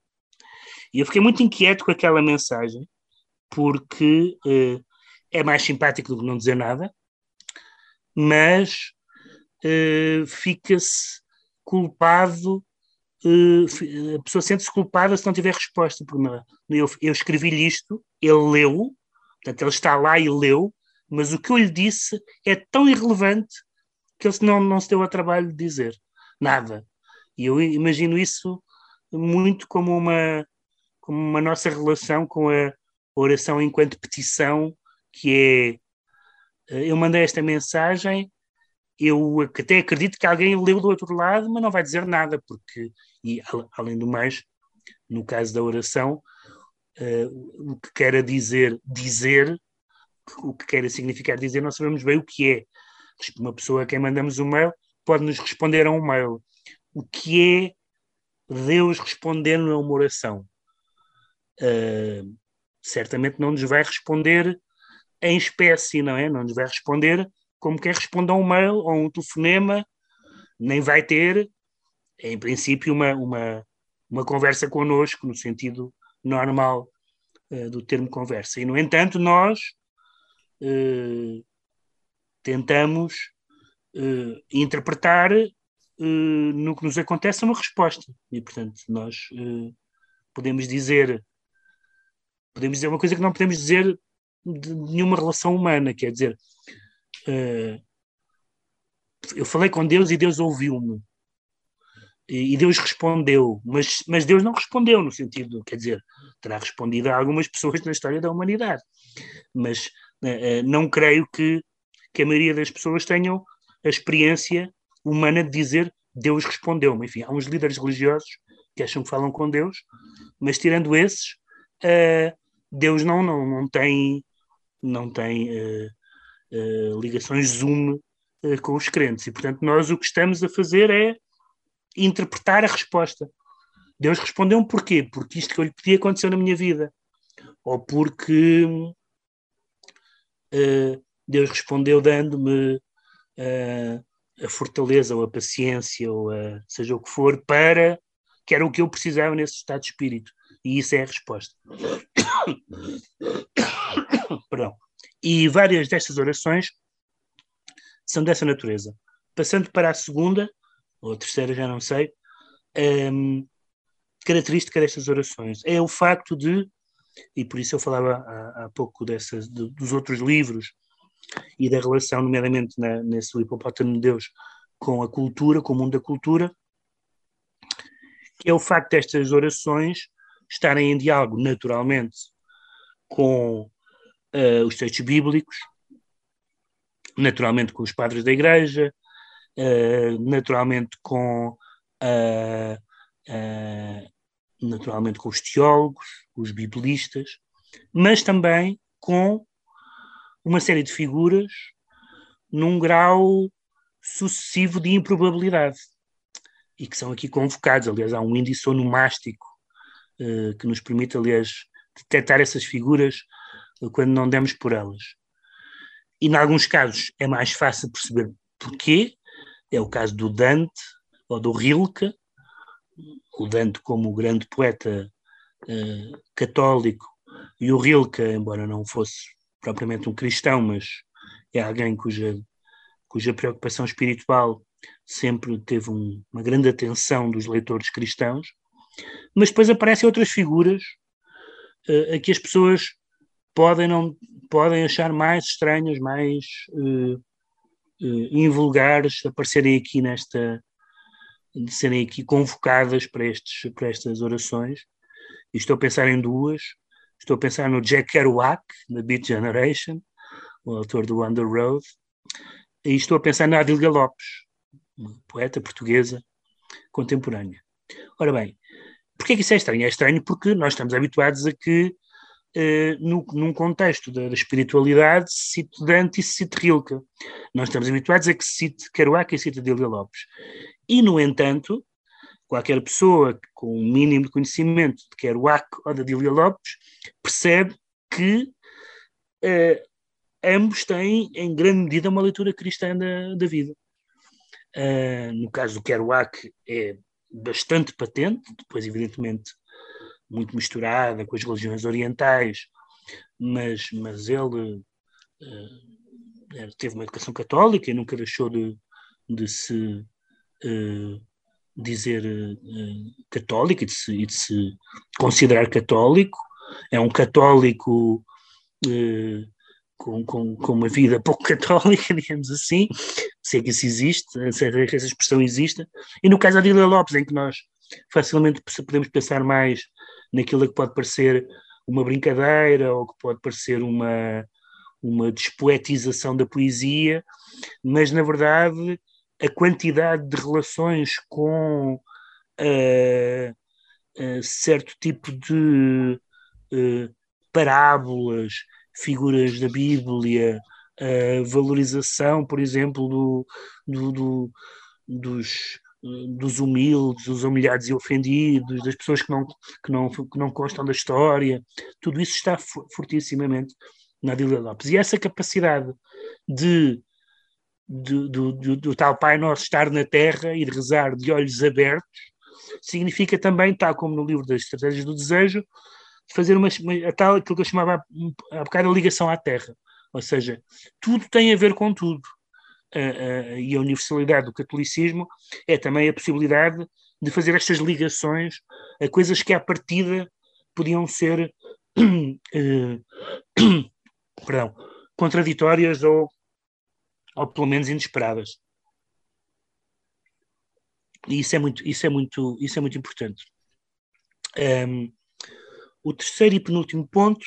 E eu fiquei muito inquieto com aquela mensagem, porque uh, é mais simpático do que não dizer nada, mas fica-se culpado, uh, a pessoa sente-se culpada se não tiver resposta. Porque não, eu, eu escrevi-lhe isto, ele leu, portanto, ele está lá e leu, mas o que eu lhe disse é tão irrelevante que ele não, não se deu ao trabalho de dizer nada. E eu imagino isso muito como uma, como uma nossa relação com a oração enquanto petição, que é eh, eu mandei esta mensagem eu até acredito que alguém leu do outro lado, mas não vai dizer nada, porque, e além do mais, no caso da oração, uh, o que quer dizer dizer, o que quer significar dizer, não sabemos bem o que é. Uma pessoa a quem mandamos um mail pode nos responder a um mail. O que é Deus respondendo a uma oração? Uh, certamente não nos vai responder em espécie, não é? Não nos vai responder como quem responde a um mail ou um telefonema, nem vai ter, em princípio, uma, uma, uma conversa connosco, no sentido normal uh, do termo conversa. E, no entanto, nós uh, tentamos uh, interpretar no que nos acontece uma resposta. E, portanto, nós podemos dizer podemos dizer uma coisa que não podemos dizer de nenhuma relação humana, quer dizer, uh, eu falei com Deus e Deus ouviu-me. E, Deus respondeu, mas, mas Deus não respondeu no sentido, quer dizer, terá respondido a algumas pessoas na história da humanidade. Mas uh, não creio que, que a maioria das pessoas tenham a experiência humana de dizer Deus respondeu-me. Enfim, há uns líderes religiosos que acham que falam com Deus, mas tirando esses, uh, Deus não, não, não tem, não tem uh, uh, ligações Zoom uh, com os crentes. E, portanto, nós o que estamos a fazer é interpretar a resposta. Deus respondeu um porquê? Porque isto que eu lhe pedi aconteceu na minha vida. Ou porque Deus respondeu dando-me a fortaleza ou a paciência ou a, seja o que for para que era o que eu precisava nesse estado de espírito. E isso é a resposta. Perdão. E várias destas orações são dessa natureza. Passando para a segunda, ou a terceira, já não sei, um, característica destas orações é o facto de, e por isso eu falava há, há pouco dessas, de, dos outros livros e da relação, nomeadamente na, nesse Hipopótamo de Deus, com a cultura, com o mundo da cultura, que é o facto destas orações estarem em diálogo naturalmente com uh, os textos bíblicos, naturalmente com os padres da Igreja, uh, naturalmente com uh, naturalmente com os teólogos, os biblistas, mas também com uma série de figuras num grau sucessivo de improbabilidade e que são aqui convocados. Aliás, há um índice onomástico uh, que nos permite, aliás, detectar essas figuras quando não demos por elas. E, em alguns casos, é mais fácil perceber porquê. É o caso do Dante ou do Rilke, o Dante como o grande poeta uh, católico e o Rilke, embora não fosse propriamente um cristão, mas é alguém cuja, cuja preocupação espiritual sempre teve um, uma grande atenção dos leitores cristãos, mas depois aparecem outras figuras uh, a que as pessoas podem, não, podem achar mais estranhas, mais uh, uh, invulgares, aparecerem aqui nesta, de serem aqui convocadas para, estes, para estas orações. E estou a pensar em duas. Estou a pensar no Jack Kerouac, da Beat Generation, o autor do Wonder Road, e estou a pensar na Adilga Lopes, uma poeta portuguesa contemporânea. Ora bem, porquê que isso é estranho? É estranho porque nós estamos habituados a que, uh, no, num contexto da, da, espiritualidade, se cite Dante e se cite Rilke. Nós estamos habituados a que cite Kerouac e cite Adília Lopes. E, no entanto, qualquer pessoa com um mínimo de conhecimento de Kerouac ou de Adília Lopes percebe que uh, ambos têm, em grande medida, uma leitura cristã da, da vida. Uh, no caso do Kerouac é bastante patente, depois evidentemente muito misturada com as religiões orientais, mas, mas ele uh, teve uma educação católica e nunca deixou de, de se uh, dizer católico e de, se, e de, se, considerar católico. É um católico com, com, com uma vida [laughs] pouco católica, digamos assim, se é que isso existe, se é que essa expressão existe, e no caso da Adília Lopes, em que nós facilmente podemos pensar mais naquilo que pode parecer uma brincadeira ou que pode parecer uma, uma despoetização da poesia, mas na verdade a quantidade de relações com uh, uh, certo tipo de uh, parábolas, figuras da Bíblia, valorização, por exemplo, do, do, do, dos, dos humildes, dos humilhados e ofendidos, das pessoas que não, que não, que não constam da história, tudo isso está fortissimamente na Adília Lopes. E essa capacidade de, de do, do, do, tal Pai Nosso estar na terra e de rezar de olhos abertos, significa também, tal como no livro das Estratégias do Desejo, fazer uma, a tal, aquilo que eu chamava há bocado a ligação à terra. Ou seja, tudo tem a ver com tudo. E a universalidade do catolicismo é também a possibilidade de fazer estas ligações a coisas que à partida podiam ser uh, [clears throat] [clears throat] perdão, contraditórias ou, ou pelo menos inesperadas. E isso é muito, isso é muito, isso é muito importante. Um, o terceiro e penúltimo ponto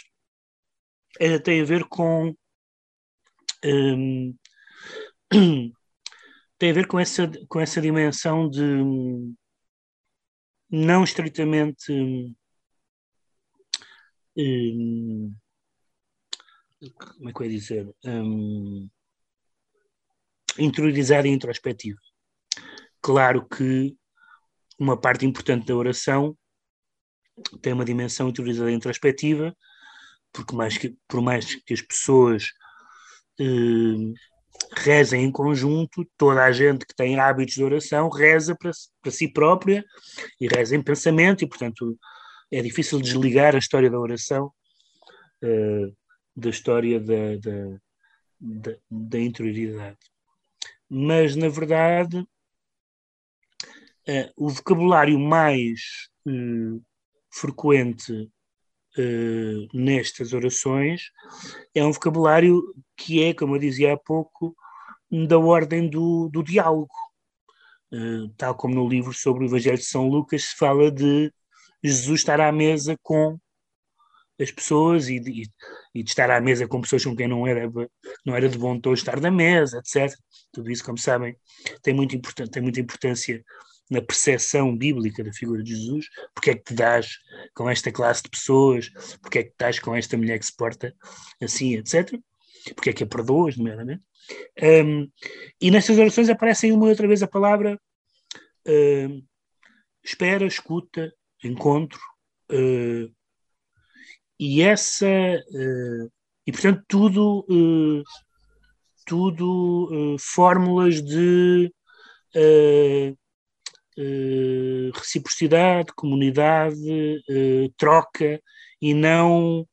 é, tem a ver com um, [clears throat] tem a ver com essa, com essa dimensão de não estritamente um, como é que eu ia dizer um, interiorizada e introspectiva. Claro que uma parte importante da oração tem uma dimensão interiorizada e introspectiva, porque mais que, por mais que as pessoas eh, rezem em conjunto, toda a gente que tem hábitos de oração reza para, para si própria e reza em pensamento, e portanto é difícil desligar a história da oração eh, da história da, da, da, da interioridade. Mas, na verdade, eh, o vocabulário mais frequente uh, nestas orações é um vocabulário que é, como eu dizia há pouco, da ordem do, do diálogo. Uh, tal como no livro sobre o Evangelho de São Lucas se fala de Jesus estar à mesa com as pessoas e de, e de, estar à mesa com pessoas com quem não era, não era de bom tom estar na mesa, etc. Tudo isso, como sabem, tem, muito tem muita importância na percepção bíblica da figura de Jesus, porque é que te dás com esta classe de pessoas, porque é que estás com esta mulher que se porta assim, etc. porque é que a perdoas, nomeadamente. Um, e nestas orações aparece uma outra vez a palavra espera, escuta, encontro, uh, e essa, uh, e portanto, tudo, tudo fórmulas de reciprocidade, comunidade, troca, e não,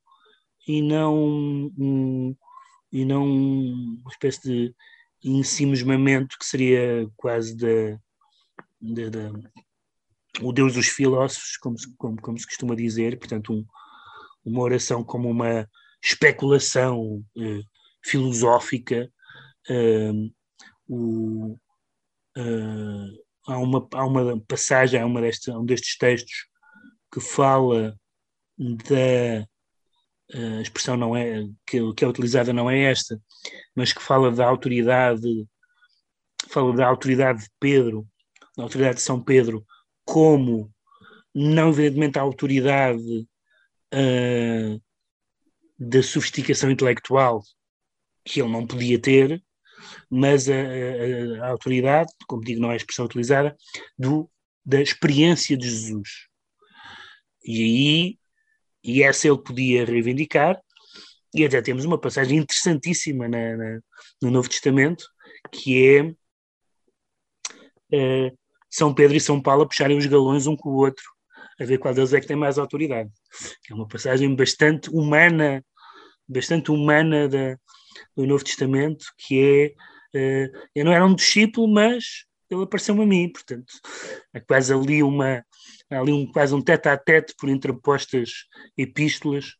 e não um, e não uma espécie de ensimismamento que seria quase da, o Deus dos filósofos, como, como, como se costuma dizer, portanto, um, uma oração como uma especulação eh, filosófica. Uh, o, uh, há, uma, há uma passagem, há uma um destes textos que fala da a expressão não é que, que é utilizada não é esta, mas que fala da autoridade, fala da autoridade de Pedro, da autoridade de São Pedro, como não evidentemente a autoridade uh, da sofisticação intelectual que ele não podia ter, mas a, a, a, autoridade, como digo, não é a expressão utilizada, do, da experiência de Jesus. E aí e essa ele podia reivindicar, e até temos uma passagem interessantíssima na, na, no Novo Testamento, que é uh, São Pedro e São Paulo a puxarem os galões um com o outro, a ver qual deles é que tem mais autoridade. É uma passagem bastante humana, bastante humana da, do Novo Testamento, que é, uh, eu não era um discípulo, mas ele apareceu-me a mim, portanto, é quase ali uma, ali um, quase um tete a tete por interpostas epístolas,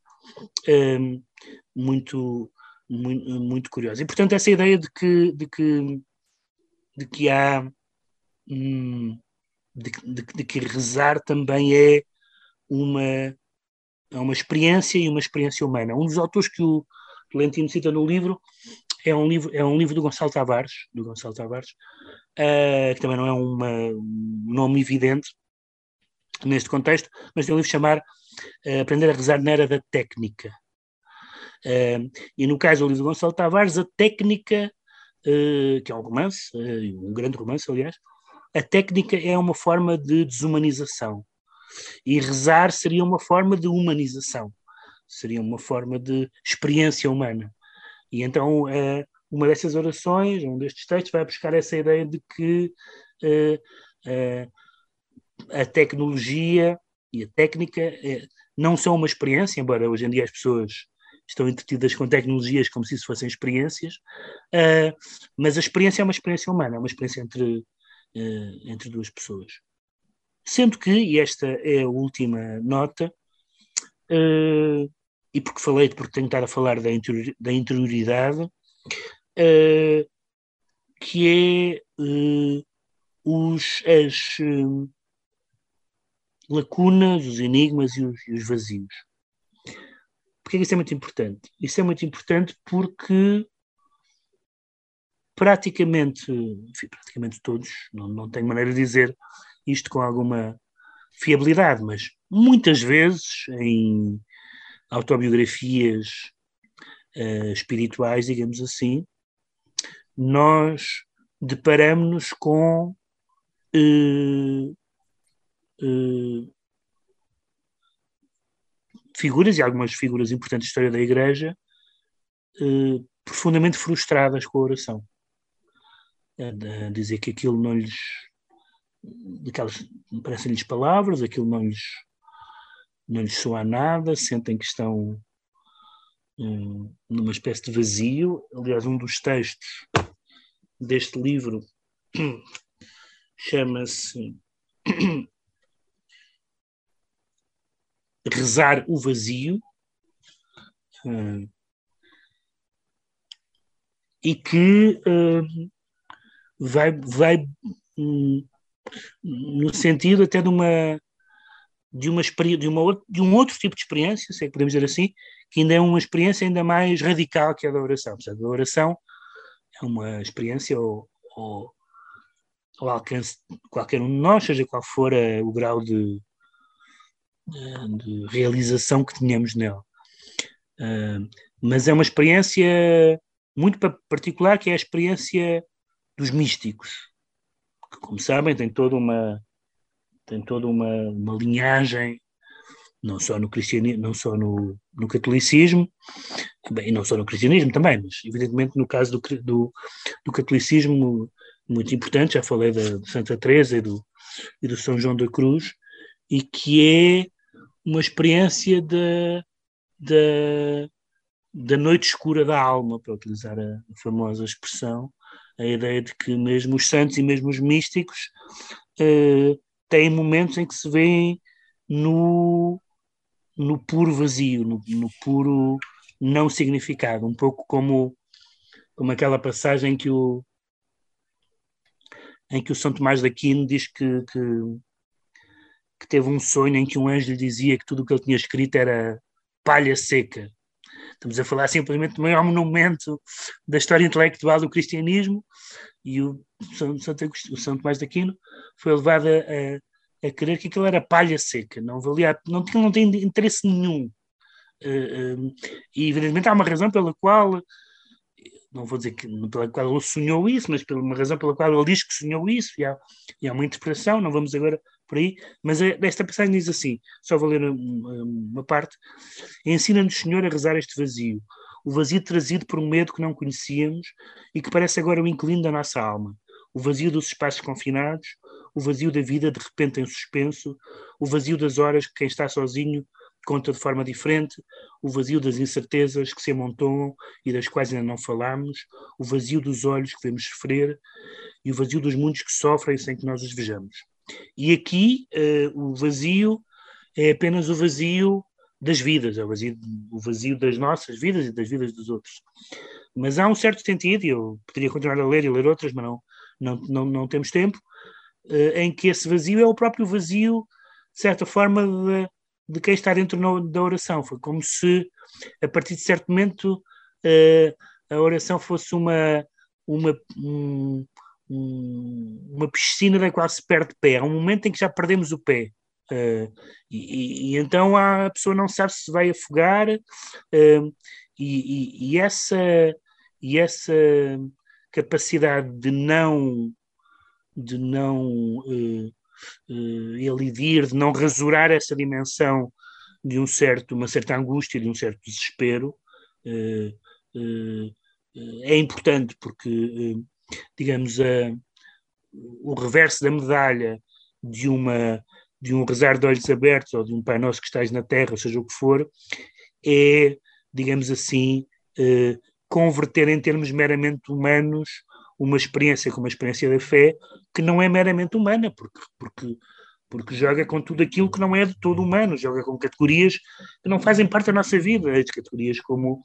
um, muito, muito, muito curiosa. E, portanto, essa ideia de que, de que, de que há. Hum, de, de, de, que rezar também é uma, é uma experiência e uma experiência humana. Um dos autores que o Lentino cita no livro é um livro, é um livro do Gonçalo Tavares, do Gonçalo Tavares, uh, que também não é uma, um nome evidente neste contexto, mas tem um livro chamar uh, Aprender a Rezar na Era da Técnica. Uh, e no caso do livro do Gonçalo Tavares, a técnica, que é um romance, um grande romance, aliás, a técnica é uma forma de desumanização. E rezar seria uma forma de humanização, seria uma forma de experiência humana. E então, uma dessas orações, um destes textos, vai buscar essa ideia de que uh, uh, a tecnologia e a técnica uh, não são uma experiência, embora hoje em dia as pessoas estão entretidas com tecnologias como se isso fossem experiências, mas a experiência é uma experiência humana, é uma experiência entre, entre duas pessoas. Sendo que, e esta é a última nota, e porque falei, porque tenho estar a falar da, da interioridade, uh, que é uh, os, as uh, lacunas, os enigmas e os, e os vazios. Porquê que isso é muito importante? Isso é muito importante porque praticamente, enfim, praticamente todos, não, não tenho maneira de dizer isto com alguma fiabilidade, mas muitas vezes em autobiografias uh, espirituais, digamos assim, nós deparamos-nos com uh, uh, figuras, e algumas figuras importantes da história da Igreja, profundamente frustradas com a oração. A dizer que aquilo não lhes. Daquelas, parecem-lhes palavras, aquilo não lhes, não lhes soa nada, sentem que estão numa espécie de vazio. Aliás, um dos textos deste livro [clears throat] chama-se [clears throat] Rezar o Vazio. e que uh, vai, vai um, no sentido até de uma de uma, de, uma, de um outro tipo de experiência, sei que podemos dizer assim, que ainda é uma experiência ainda mais radical que a da oração. A oração é uma experiência ao, ao alcance de qualquer um de nós, seja qual for a, o grau de, de, realização que tenhamos nela. Mas é uma experiência muito particular, que é a experiência dos místicos, como sabem, tem toda uma, tem toda uma, uma linhagem, não só no cristianismo, não só no, no catolicismo, bem, e não só no cristianismo também, mas evidentemente no caso do, do, do catolicismo muito importante, já falei da Santa Teresa e do, e do São João da Cruz, e que é uma experiência da, da, noite escura da alma, para utilizar a famosa expressão, a ideia de que mesmo os santos e mesmo os místicos uh, têm momentos em que se veem no, no puro vazio, no, no, puro não significado, um pouco como, como aquela passagem que o em que o São Tomás de Aquino diz que, que, que teve um sonho em que um anjo lhe dizia que tudo o que ele tinha escrito era palha seca. Estamos a falar simplesmente do maior monumento da história intelectual do cristianismo e o São, o São Tomás de Aquino foi levado a, a, crer que aquilo era palha seca, não valia, não não tem interesse nenhum. Uh, uh, e evidentemente há uma razão pela qual não vou dizer que pela qual ele sonhou isso, mas pela uma razão pela qual ele diz que sonhou isso, e há, e há uma interpretação, não vamos agora por aí, mas é, esta passagem diz assim, só vou ler uma, parte, ensina-nos, Senhor, a rezar este vazio, o vazio trazido por um medo que não conhecíamos e que parece agora o inclino da nossa alma, o vazio dos espaços confinados, o vazio da vida de repente em suspenso, o vazio das horas que quem está sozinho conta de forma diferente, o vazio das incertezas que se amontoam e das quais ainda não falamos, o vazio dos olhos que vemos sofrer e o vazio dos mundos que sofrem sem que nós os vejamos. E aqui uh, o vazio é apenas o vazio das vidas, é o vazio, o vazio das nossas vidas e das vidas dos outros. Mas há um certo sentido, e eu poderia continuar a ler e ler outras, mas não, não, não, não temos tempo, uh, em que esse vazio é o próprio vazio, de certa forma, de, de quem está dentro no, da oração. Foi como se, a partir de certo momento, uh, a oração fosse uma, uma, um, uma piscina da qual se perde pé. Há um momento em que já perdemos o pé. Uh, e, e, então a pessoa não sabe se vai afogar, uh, e, e, essa, e essa capacidade de não de não uh, uh, elidir, de não rasurar essa dimensão de um certo, uma certa angústia, de um certo desespero, uh, é importante porque, digamos, a, o reverso da medalha de uma de um rezar de olhos abertos ou de um Pai Nosso que estás na terra, seja o que for, é, digamos assim, converter em termos meramente humanos uma experiência como a experiência da fé que não é meramente humana, porque, porque, porque joga com tudo aquilo que não é de todo humano, joga com categorias que não fazem parte da nossa vida, as categorias como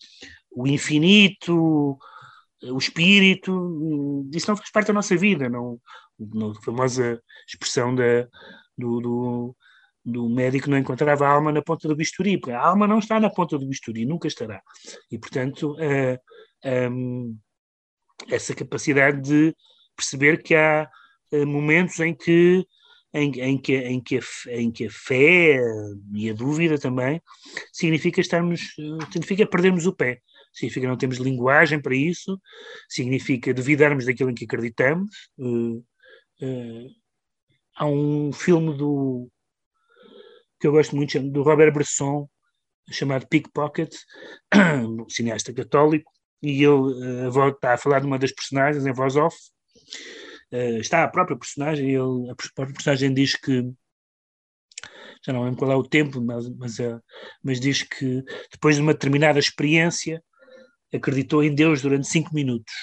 o infinito, o espírito, isso não faz parte da nossa vida, não, não a famosa expressão da, do, do, do médico não encontrava a alma na ponta do bisturi, porque a alma não está na ponta do bisturi, nunca estará. E, portanto, uh, um, essa capacidade de perceber que há uh, momentos em que em, em, que, em, que a, em que a fé e a dúvida também significa estarmos, significa perdermos o pé, significa não termos linguagem para isso, significa duvidarmos daquilo em que acreditamos. Uh, uh, há um filme do que eu gosto muito do Robert Bresson chamado Pickpocket, um [clears throat] cineasta católico, e ele uh, está a falar de uma das personagens em voz off. Uh, está a própria personagem, ele, a própria personagem diz que já não lembro qual é o tempo, mas, mas, mas diz que depois de uma determinada experiência acreditou em Deus durante cinco minutos.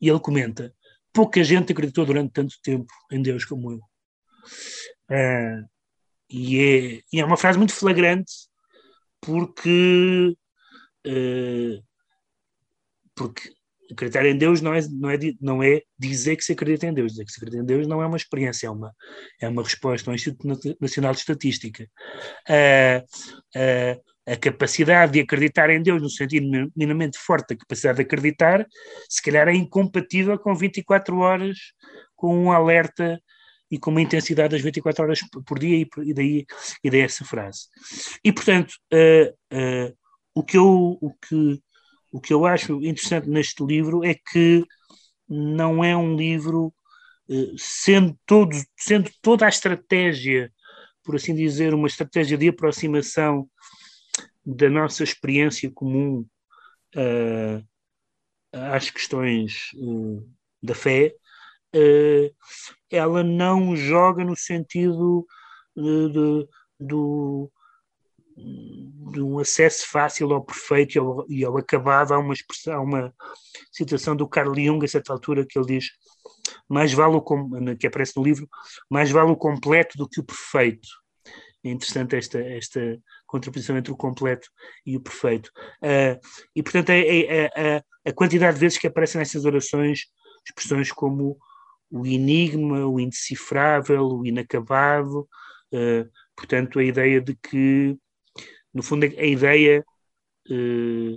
E ele comenta: pouca gente acreditou durante tanto tempo em Deus como eu. Uh, e, é, e é uma frase muito flagrante porque uh, porque acreditar em Deus não é, não, é, não é dizer que se acredita em Deus. Dizer que se acredita em Deus não é uma experiência, é uma, é uma resposta ao Instituto Nacional de Estatística. Uh, uh, a capacidade de acreditar em Deus, no sentido minimamente forte, a capacidade de acreditar, se calhar é incompatível com 24 horas, com um alerta e com uma intensidade das 24 horas por dia, e, daí, e daí essa frase. E, portanto, uh, o que eu. O que, o que eu acho interessante neste livro é que não é um livro, uh, sendo, todo, sendo toda a estratégia, por assim dizer, uma estratégia de aproximação da nossa experiência comum uh, às questões uh, da fé, uh, ela não joga no sentido de, do, de um acesso fácil ao perfeito e ao, e ao acabado. Há uma, há uma citação do Carl Jung, a certa altura, que ele diz mais vale o, que aparece no livro, mais vale o completo do que o perfeito. É interessante esta, esta contraposição entre o completo e o perfeito. Uh, e, portanto, é, é, é, a quantidade de vezes que aparecem nessas orações expressões como o enigma, o indecifrável, o inacabado, uh, portanto, a ideia de que, no fundo, a ideia uh,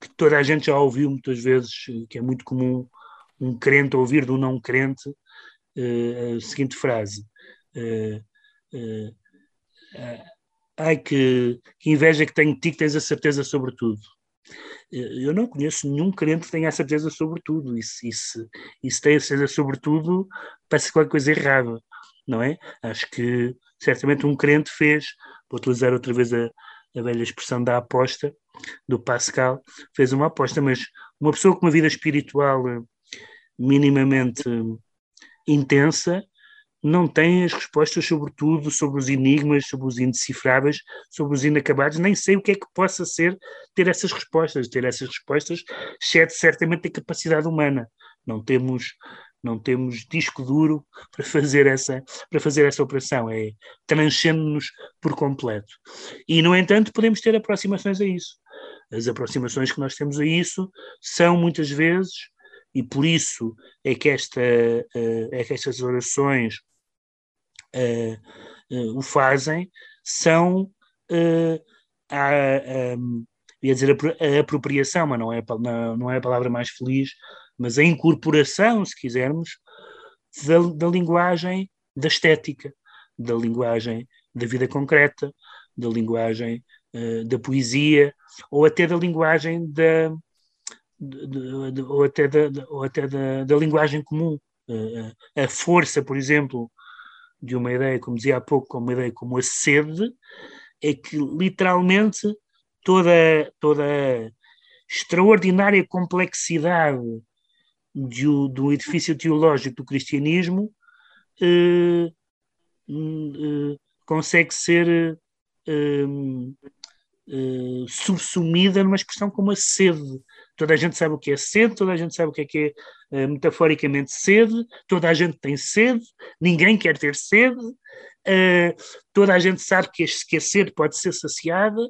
que toda a gente já ouviu muitas vezes, que é muito comum um crente ouvir de um não crente, uh, a seguinte frase. Ai, que, que, inveja que tenho de ti que tens a certeza sobre tudo. Eu não conheço nenhum crente que tenha a certeza sobre tudo. E se, e se, tem a certeza sobre tudo, parece qualquer coisa errada, não é? Acho que certamente um crente fez, vou utilizar outra vez a, a velha expressão da aposta, do Pascal, fez uma aposta, mas uma pessoa com uma vida espiritual eh, minimamente intensa não tem as respostas sobre tudo, sobre os enigmas, sobre os indecifráveis, sobre os inacabados, nem sei o que é que possa ser ter essas respostas. Ter essas respostas excede certamente a capacidade humana. Não temos não temos disco duro [laughs] para fazer essa para fazer essa operação. É transcende-nos por completo. E no entanto podemos ter aproximações a isso. As aproximações que nós temos a isso são muitas vezes e por isso é que esta eh, é que estas orações uh, uh, o fazem são uh, a, a, ia dizer a, a, apropriação, mas não é, não é a palavra mais feliz, mas a incorporação, se quisermos, da, da linguagem da estética, da linguagem da vida concreta, da linguagem uh, da poesia, ou até da linguagem da. Ou até, da, ou até da, da linguagem comum. Uh, a força, por exemplo, de uma ideia, como dizia há pouco, como uma ideia como a sede, é que literalmente toda, toda a extraordinária complexidade de, do edifício teológico do cristianismo eh, eh, consegue ser eh, subsumida numa expressão como a sede. Toda a gente sabe o que é sede, toda a gente sabe o que é que é metaforicamente sede, toda a gente tem sede, ninguém quer ter sede, toda a gente sabe que, este, que a sede pode ser saciada,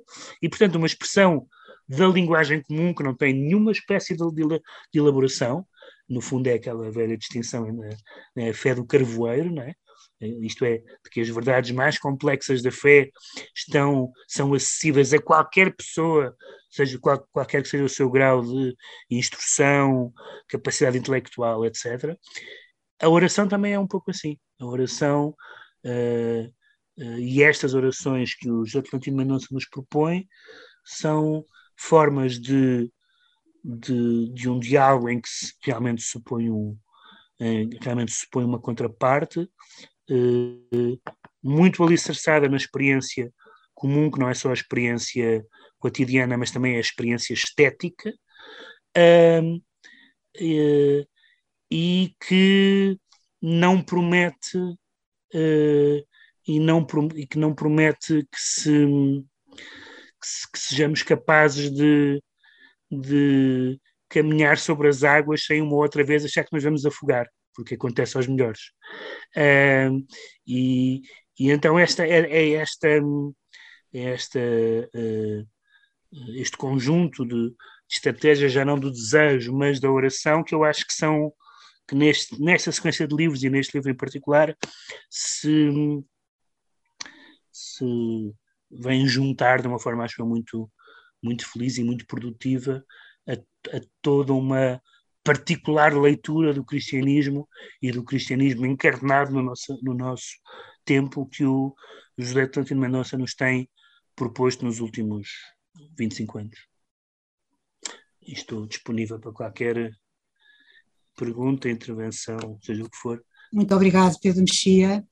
e portanto uma expressão da linguagem comum que não tem nenhuma espécie de, de elaboração, no fundo é aquela velha distinção na, na fé do carvoeiro, não é? isto é, de que as verdades mais complexas da fé estão, são acessíveis a qualquer pessoa, seja qual, qualquer que seja o seu grau de instrução, capacidade intelectual, etc. A oração também é um pouco assim. A oração uh, uh, e estas orações que o José Atlantino Mendonça nos propõe são formas de, de, de um diálogo em que se realmente supõe um, realmente supõe uma contraparte, eh, muito alicerçada na experiência comum, que não é só a experiência cotidiana, mas também a experiência estética, uh, e que não promete uh, e, não, e que não promete se, que, se, que sejamos capazes de, de caminhar sobre as águas sem uma outra vez achar que nos vamos afogar porque acontece aos melhores. E, e, então esta é, é esta, é esta uh, este conjunto de, estratégias já não do desejo, mas da oração, que eu acho que são que neste, nesta sequência de livros e neste livro em particular se, se vêm juntar de uma forma acho eu muito muito feliz e muito produtiva a, a toda uma particular leitura do cristianismo e do cristianismo encarnado no nosso, no nosso tempo que o José Tantino Mendonça nos tem proposto nos últimos 25 anos. estou disponível para qualquer pergunta, intervenção, seja o que for. Muito obrigado, Pedro Mexia.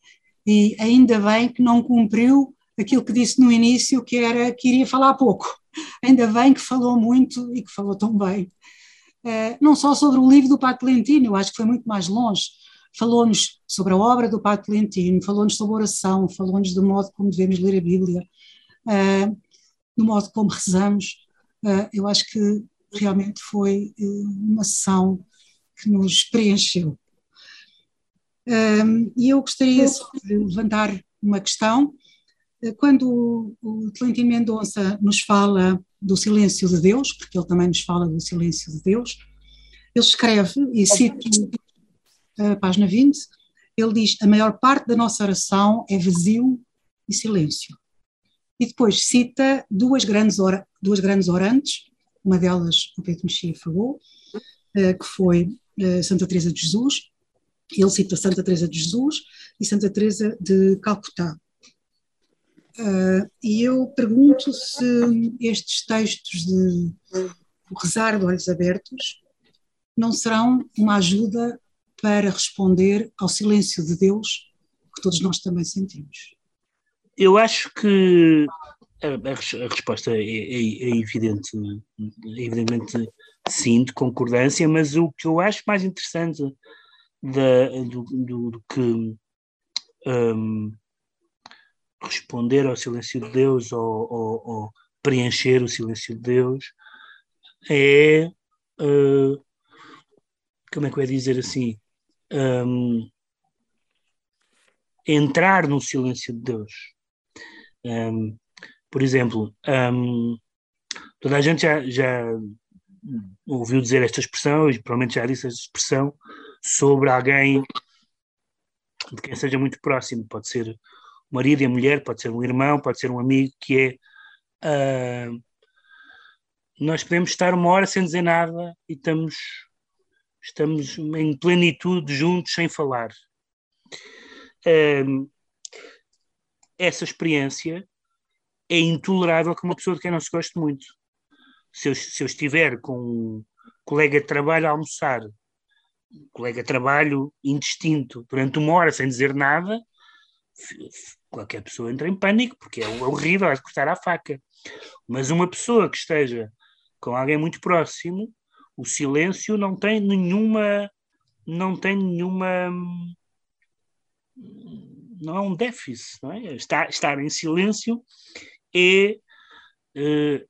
E ainda bem que não cumpriu aquilo que disse no início, que era que iria falar pouco. Ainda bem que falou muito e que falou tão bem. Uh, não só sobre o livro do Pato Lentino, eu acho que foi muito mais longe. Falou-nos sobre a obra do Pato Lentino, falou-nos sobre oração, falou-nos do modo como devemos ler a Bíblia, uh, do modo como rezamos. Uh, eu acho que realmente foi uma sessão que nos preencheu. E eu gostaria de levantar uma questão. Quando o Tolentino Mendonça nos fala do silêncio de Deus, porque ele também nos fala do silêncio de Deus, ele escreve, e cito a página 20, ele diz: A maior parte da nossa oração é vazio e silêncio. E depois cita duas grandes, ora, duas grandes orantes, uma delas o Pedro Mexia falou, eh, que foi eh, Santa Teresa de Jesus, ele cita Santa Teresa de Jesus e Santa Teresa de Calcutá. Uh, e eu pergunto se estes textos de rezar de olhos abertos não serão uma ajuda para responder ao silêncio de Deus que todos nós também sentimos. Eu acho que a, a, a resposta é, é, é, evidente, evidentemente sim, de concordância, mas o que eu acho mais interessante da, do, do, do, que um, responder ao silêncio de Deus ou, ou, ou, preencher o silêncio de Deus é uh, como é que eu ia dizer assim? Um, entrar no silêncio de Deus. Um, por exemplo um, toda a gente já, já ouviu dizer esta expressão, e provavelmente já disse esta expressão, sobre alguém de quem seja muito próximo, pode ser marido e a mulher, pode ser um irmão, pode ser um amigo, que é uh, nós podemos estar uma hora sem dizer nada e estamos, estamos em plenitude juntos sem falar. Uh, essa experiência é intolerável com uma pessoa de quem não se gosta muito se eu, se eu estiver com um colega de trabalho a almoçar, um colega de trabalho indistinto, durante uma hora sem dizer nada, qualquer pessoa entra em pânico, porque é horrível, é cortar a faca. Mas uma pessoa que esteja com alguém muito próximo, o silêncio não tem nenhuma. Não tem nenhuma. Não é um déficit, não é? Estar, estar em silêncio é é,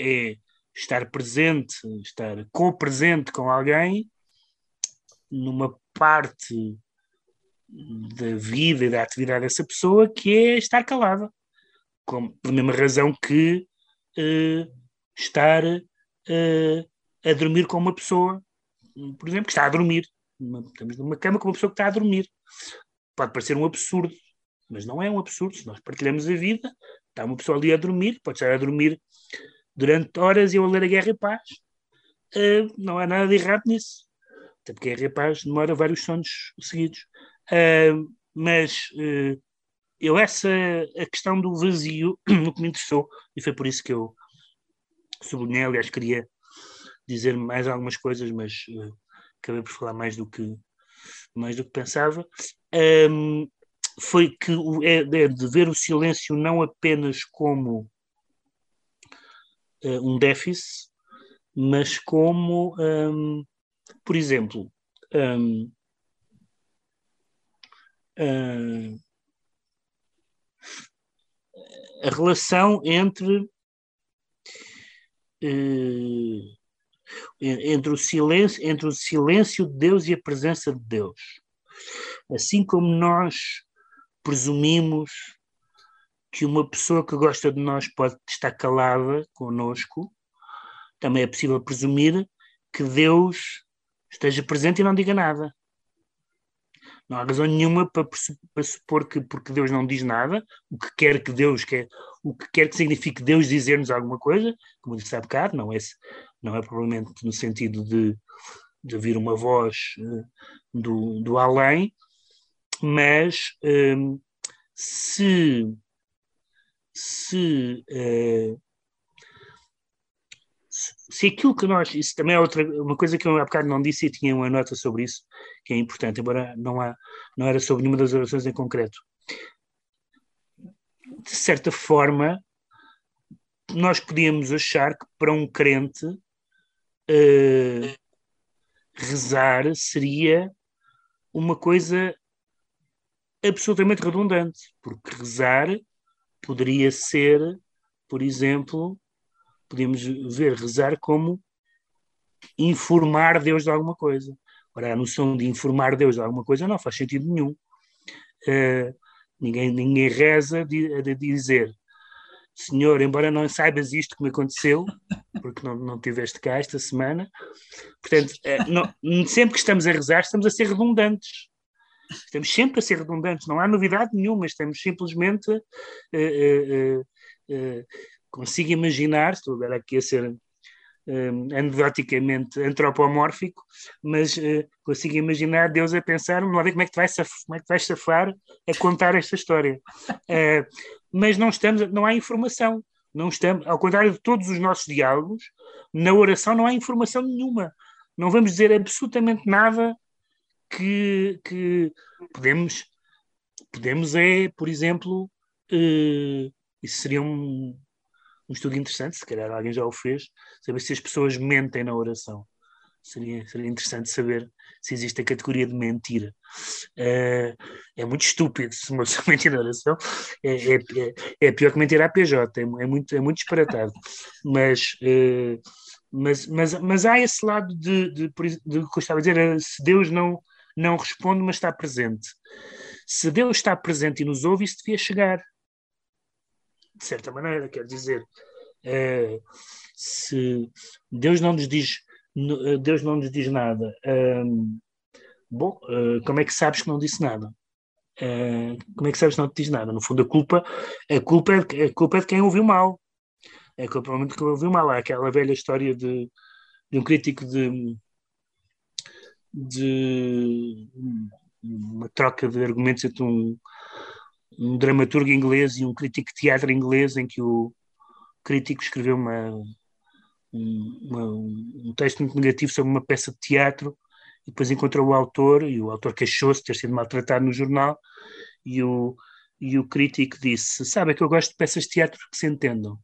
é estar presente, estar co-presente com alguém numa parte da vida e da atividade dessa pessoa que é estar calada. Com, pela mesma razão que uh, estar uh, a dormir com uma pessoa, por exemplo, que está a dormir. estamos numa cama com uma pessoa que está a dormir. Pode parecer um absurdo, mas não é um absurdo. Se nós partilhamos a vida, Está uma pessoa ali a dormir, pode estar a dormir durante horas e eu a ler a Guerra e Paz. Uh, não há nada de errado nisso. Até porque a Guerra e Paz demora vários sonhos seguidos. Uh, mas uh, eu, essa, a questão do vazio, [clears throat] no que me interessou, e foi por isso que eu sublinhei, aliás, queria dizer mais algumas coisas, mas acabei por falar mais do que, mais do que pensava. Um, foi que é, é de ver o silêncio não apenas como uh, um déficit, mas como, um, por exemplo, um, uh, a relação entre uh, entre o silêncio entre o silêncio de Deus e a presença de Deus assim como nós presumimos que uma pessoa que gosta de nós pode estar calada conosco, também é possível presumir que Deus esteja presente e não diga nada. Não há razão nenhuma para, para supor que porque Deus não diz nada, o que quer que Deus quer, o que quer que signifique Deus dizer-nos alguma coisa, como disse há bocado, não é, não é provavelmente no sentido de, de ouvir uma voz uh, do, do além, mas um, se, se, uh, se aquilo que nós, isso também é outra, uma coisa que eu há bocado não disse e tinha uma nota sobre isso, que é importante, embora não, há, não era sobre nenhuma das orações em concreto. De certa forma, nós podíamos achar que para um crente uh, rezar seria uma coisa absolutamente redundante, porque rezar poderia ser, por exemplo, podemos ver rezar como informar Deus de alguma coisa. Ora, a noção de informar Deus de alguma coisa não faz sentido nenhum. Uh, ninguém, ninguém reza de, de, dizer Senhor, embora não saibas isto que me aconteceu, porque não, não tiveste cá esta semana, portanto, uh, não, sempre que estamos a rezar, estamos a ser redundantes. Estamos sempre a ser redundantes, não há novidade nenhuma, estamos simplesmente uh, consigo imaginar, estou agora aqui a ser um, anedoticamente antropomórfico, mas uh, consigo imaginar Deus a pensar, não ver como é que tu vais, como é que vais safar a contar esta história. Uh, [laughs] mas não estamos, não há informação. Não estamos, ao contrário de todos os nossos diálogos, na oração não há informação nenhuma. Não vamos dizer absolutamente nada que, que podemos, podemos é, por exemplo, uh, isso seria um, um estudo interessante, se calhar alguém já o fez, saber se as pessoas mentem na oração. Seria, seria interessante saber se existe a categoria de mentira. Uh, é muito estúpido se uma pessoa [laughs] mentir na oração. É, é, é, pior que mentir à PJ, é, é, muito, é muito disparatado. Mas, uh, mas, mas, mas há esse lado de, de, de, de que eu estava a dizer, se Deus não, não responde, mas está presente. Se Deus está presente e nos ouve, isso devia chegar de certa maneira, quer dizer, é, se Deus não nos diz eh, Deus não nos diz nada, um, bom, uh, como é que sabes que não disse nada? Uh, como é que sabes que não te diz nada? No fundo, a culpa, a culpa, é, a culpa é de quem ouviu mal. É culpa de quem ouviu mal. Há aquela velha história de, de um crítico de, de uma troca de argumentos entre um, um dramaturgo inglês e um crítico de teatro inglês, em que o crítico escreveu uma, uma, um texto muito negativo sobre uma peça de teatro, e depois encontrou o autor, e o autor queixou-se de ter sido maltratado no jornal, e o, e o crítico disse: Sabe, é que eu gosto de peças de teatro que se entendam.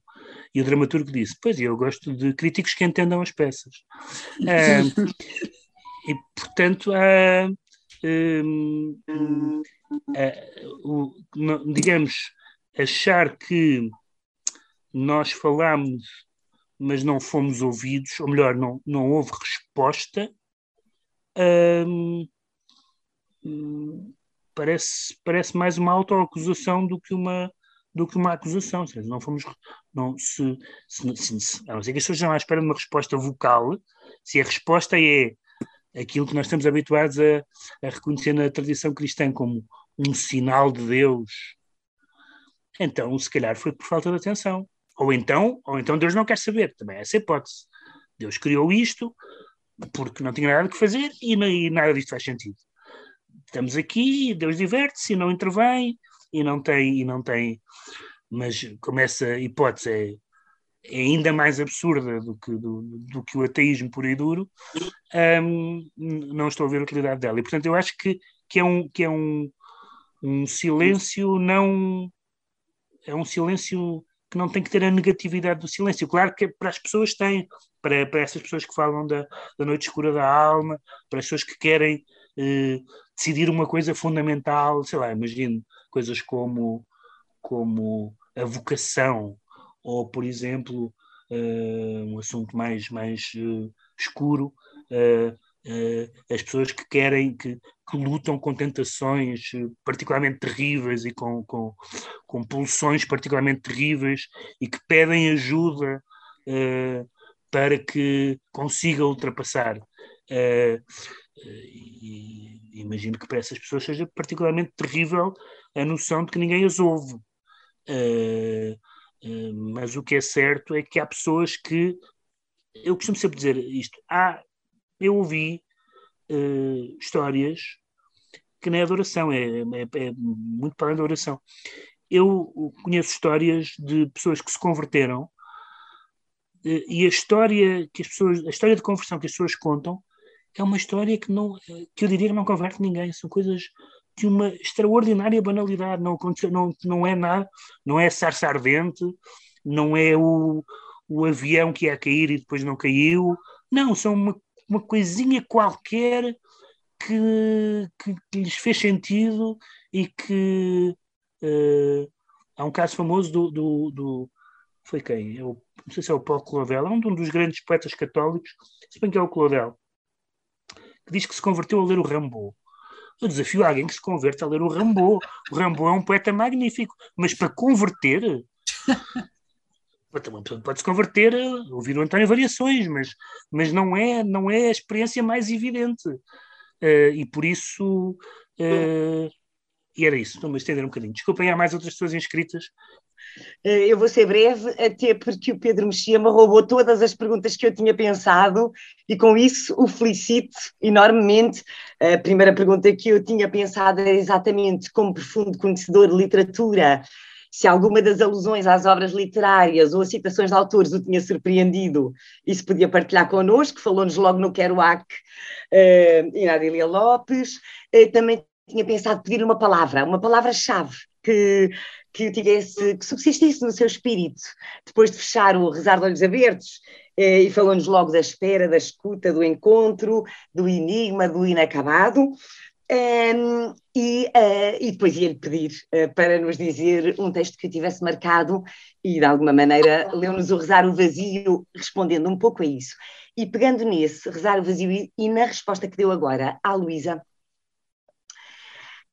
E o dramaturgo disse: Pois, eu gosto de críticos que entendam as peças. [laughs] e, portanto, há. Uh, o, digamos, achar que nós falamos, mas não fomos ouvidos, ou melhor, não, não houve resposta, um, parece, parece mais uma autoacusação do que uma do que uma acusação, seja, não fomos não, se, se, se, se, a não ser que as pessoas não à espera de uma resposta vocal, se a resposta é aquilo que nós estamos habituados a, a reconhecer na tradição cristã como um sinal de Deus, então se calhar foi por falta de atenção. Ou então, ou então Deus não quer saber, também é essa hipótese. Deus criou isto porque não tinha nada que fazer e, e nada disto faz sentido. Estamos aqui, Deus diverte-se e não intervém e não tem, e não tem. Mas como essa hipótese é é ainda mais absurda do que, do, do que o ateísmo puro e duro, um, não estou a ver a utilidade dela. E, portanto, eu acho que, que é, um, que é um, um silêncio não. É um silêncio que não tem que ter a negatividade do silêncio. Claro que para as pessoas tem, para, para essas pessoas que falam da, da noite escura da alma, para as pessoas que querem eh, decidir uma coisa fundamental, sei lá, imagino coisas como, como a vocação, ou, por exemplo, uh, um assunto mais, mais uh, escuro, uh, as pessoas que querem, que, que lutam com tentações particularmente terríveis e com, com, com pulsões particularmente terríveis e que pedem ajuda para que consiga ultrapassar. E, imagino que para essas pessoas seja particularmente terrível a noção de que ninguém as ouve. Uh, eh, mas o que é certo é que há pessoas que. Eu costumo sempre dizer isto. Há, eu ouvi uh, histórias que não é adoração, é, é, é muito para além da oração. Eu conheço histórias de pessoas que se converteram e a história que as pessoas, a história de conversão que as pessoas contam é uma história que não, que eu diria que não converte ninguém. São coisas de uma extraordinária banalidade. Não, não, não é nada, não é sarça ardente, não é o, o avião que ia cair e depois não caiu. Não, são uma, uma coisinha qualquer que, que, que lhes fez sentido e que uh, há um caso famoso do, do, do foi quem? Eu, é não sei se é o Paulo Claudel, é um dos grandes poetas católicos, se bem que é o Claudel, que diz que se converteu a ler o Rambo. Eu desafio alguém que se converta a ler o Rambo. O Rambo é um poeta magnífico, mas para converter. Pode-se converter, ouvir o António Variações, mas, mas não, é, não é a experiência mais evidente. Uh, e por isso. Uh, e era isso, estou-me a estender um bocadinho. Desculpem, há mais outras pessoas inscritas. Eh, eu vou ser breve, até porque o Pedro Mexia me roubou todas as perguntas que eu tinha pensado e com isso o felicito enormemente. A primeira pergunta que eu tinha pensado era exatamente como profundo conhecedor de literatura, se alguma das alusões às obras literárias ou a citações de autores o tinha surpreendido, isso podia partilhar connosco, falou-nos logo no Kerouac uh, e na Adília Lopes. Uh, também tinha pensado pedir uma palavra, uma palavra-chave que, que tivesse, que subsistisse no seu espírito, depois de fechar o Rezar de Olhos Abertos, eh, e falou-nos logo da espera, da escuta, do encontro, do enigma, do inacabado. Um, e, uh, e, depois ia-lhe pedir uh, para nos dizer um texto que eu tivesse marcado e, de alguma maneira, leu-nos o Rezar o Vazio, respondendo um pouco a isso. E pegando nesse, Rezar o Vazio, e, e na resposta que deu agora à Luísa,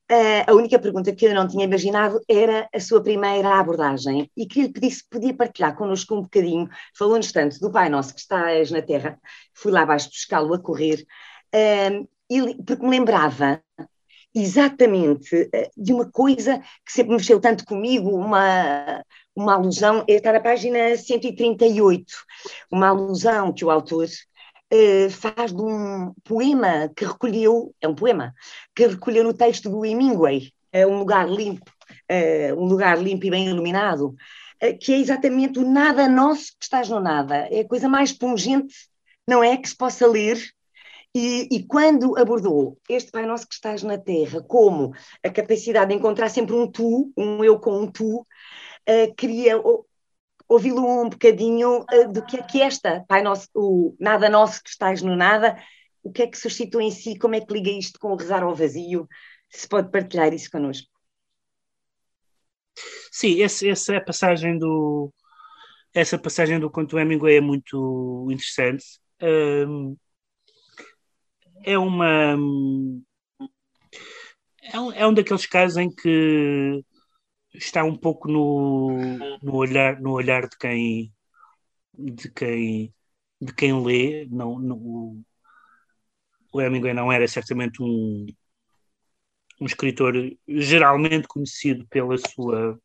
Uh, a única pergunta que eu não tinha imaginado era a sua primeira abordagem e que lhe pedisse se podia partilhar connosco um bocadinho, falou-nos tanto do Pai Nosso que estás na Terra, fui lá abaixo buscá-lo a correr, uh, porque me lembrava exatamente uh, de uma coisa que sempre mexeu tanto comigo, uma, uma alusão, está na página 138, uma alusão que o autor uh, faz de um poema que recolheu, é um poema, que recolheu no texto do Hemingway, é um lugar limpo, uh, um lugar limpo e bem iluminado, que é exatamente o nada nosso que estás no nada, é a coisa mais pungente, não é, que se possa ler, e, e, quando abordou este Pai Nosso que estás na Terra como a capacidade de encontrar sempre um tu, um eu com um tu, uh, queria ouvi-lo um bocadinho uh, do que é que esta, Pai Nosso, o Nada Nosso que estás no Nada, o que é que suscitou em si, como é que liga isto com o rezar ao vazio? Se pode partilhar isso connosco. Sim, esse, essa é passagem do essa passagem do conto Hemingway é muito interessante. Um, é uma é um, é um daqueles casos em que está um pouco no, no olhar no olhar de quem de quem de quem lê. Não, no, o Hemingway não era certamente um um escritor geralmente conhecido pela sua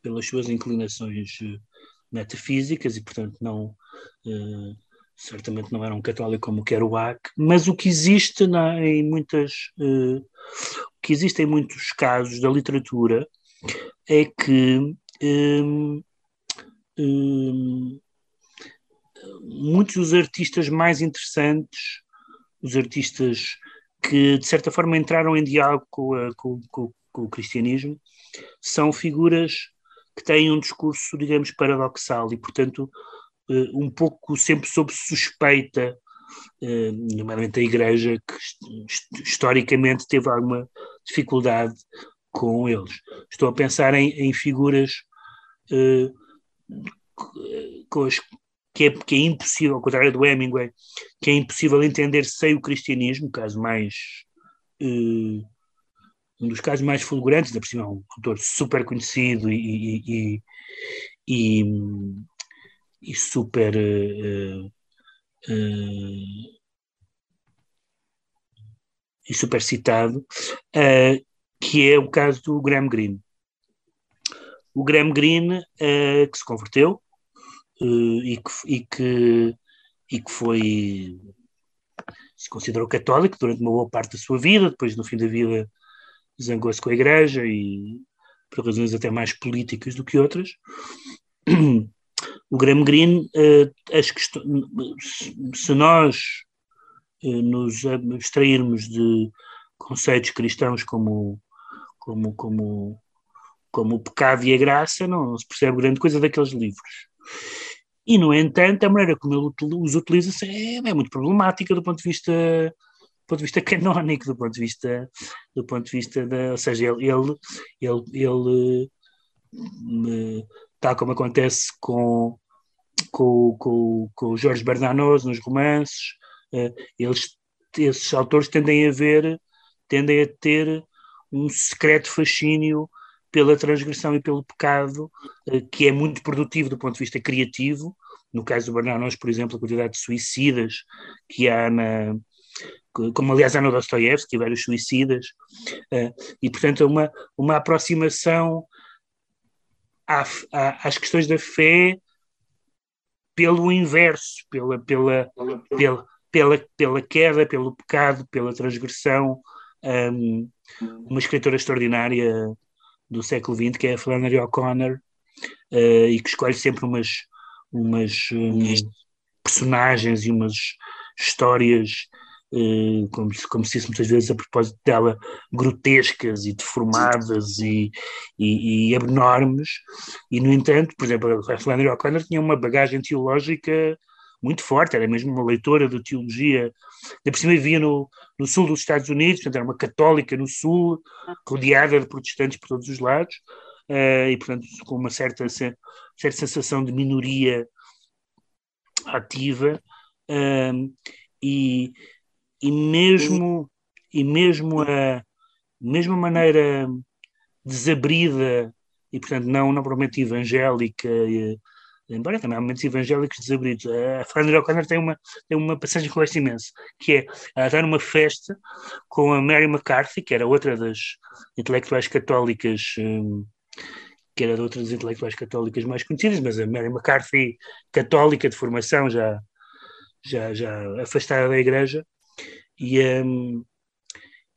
pelas suas inclinações eh, metafísicas e portanto não uh, certamente não era um católico como Kerouac, mas o que existe na, em muitas uh, o que existe em muitos casos da literatura é que um, um, muitos dos artistas mais interessantes, os artistas que de certa forma entraram em diálogo com, a, com, com, com o cristianismo, são figuras que têm um discurso, digamos, paradoxal e, portanto, um pouco sempre sob suspeita, uh, nomeadamente a Igreja, que historicamente teve alguma dificuldade com eles. Estou a pensar em, em figuras uh, com as, que, é, que é impossível, ao contrário do Hemingway, que é impossível entender sem o cristianismo, caso mais. Uh, um dos casos mais fulgurantes, da por cima, um autor super conhecido e, e, e super uh, uh, e super citado, que é o caso do Graham Greene. O Graham Greene que se converteu e que, e, que, e que foi se considerou católico durante uma boa parte da sua vida, depois no fim da vida zangou-se com a igreja e por razões até mais políticas do que outras. [clears throat] o Graham Greene, as se nós uh, nos abstrairmos de conceitos cristãos como, como, como, como o pecado e a graça, não, não se percebe grande coisa daqueles livros. E, no entanto, a maneira como ele os utiliza é, é muito problemática do ponto de vista do ponto de vista [laughs] canónico, do ponto de vista, do ponto de vista da, ou seja, ele, ele, ele, ele tal como acontece com, com, com, com Jorge Bernanos nos romances, eh, eles, esses autores tendem a ver, tendem a ter um secreto fascínio pela transgressão e pelo pecado, eh, que é muito produtivo do ponto de vista criativo. No caso do Bernanos, por exemplo, a quantidade de suicidas que há na, como aliás há no Dostoiévski, vários suicidas, eh, e portanto uma, uma aproximação à, à, às questões da fé pelo inverso, pela, pela, pela, pela, pela queda, pelo pecado, pela transgressão. Um, uma escritora extraordinária do século XX, que é a Flannery O'Connor, uh, e que escolhe sempre umas, umas um, personagens e umas histórias como, como se disse muitas vezes a propósito dela, grotescas e deformadas e, e, e enormes, e no entanto, por exemplo, a Flannery O'Connor tinha uma bagagem teológica muito forte, era mesmo uma leitora de teologia, de por cima vivia no, no sul dos Estados Unidos, portanto era uma católica no sul, rodeada de protestantes por todos os lados, uh, e portanto com uma certa, certa sensação de minoria ativa, uh, e, e mesmo e mesmo a mesmo a maneira desabrida e portanto não propriamente evangélica e, embora também há momentos evangélicos desabridos. A Flannery O'Connor tem uma tem uma passagem que eu gosto imenso que é ela está numa festa com a Mary McCarthy que era outra das intelectuais católicas hum, que era de outras intelectuais católicas mais conhecidas, mas a Mary McCarthy, católica de formação, já, já, já afastada da igreja, e a,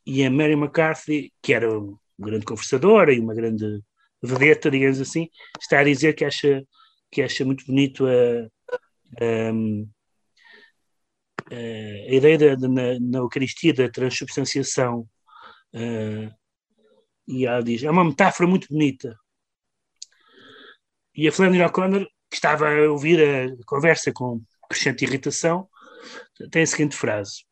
e a Mary McCarthy, que era uma grande conversadora e uma grande vedeta, digamos assim, está a dizer que acha, que acha muito bonito a, a, a ideia da, na, na Eucaristia da transubstanciação. Uh, e ela diz: é uma metáfora muito bonita. E a Flannery O'Connor, que estava a ouvir a conversa com crescente irritação, tem a seguinte frase: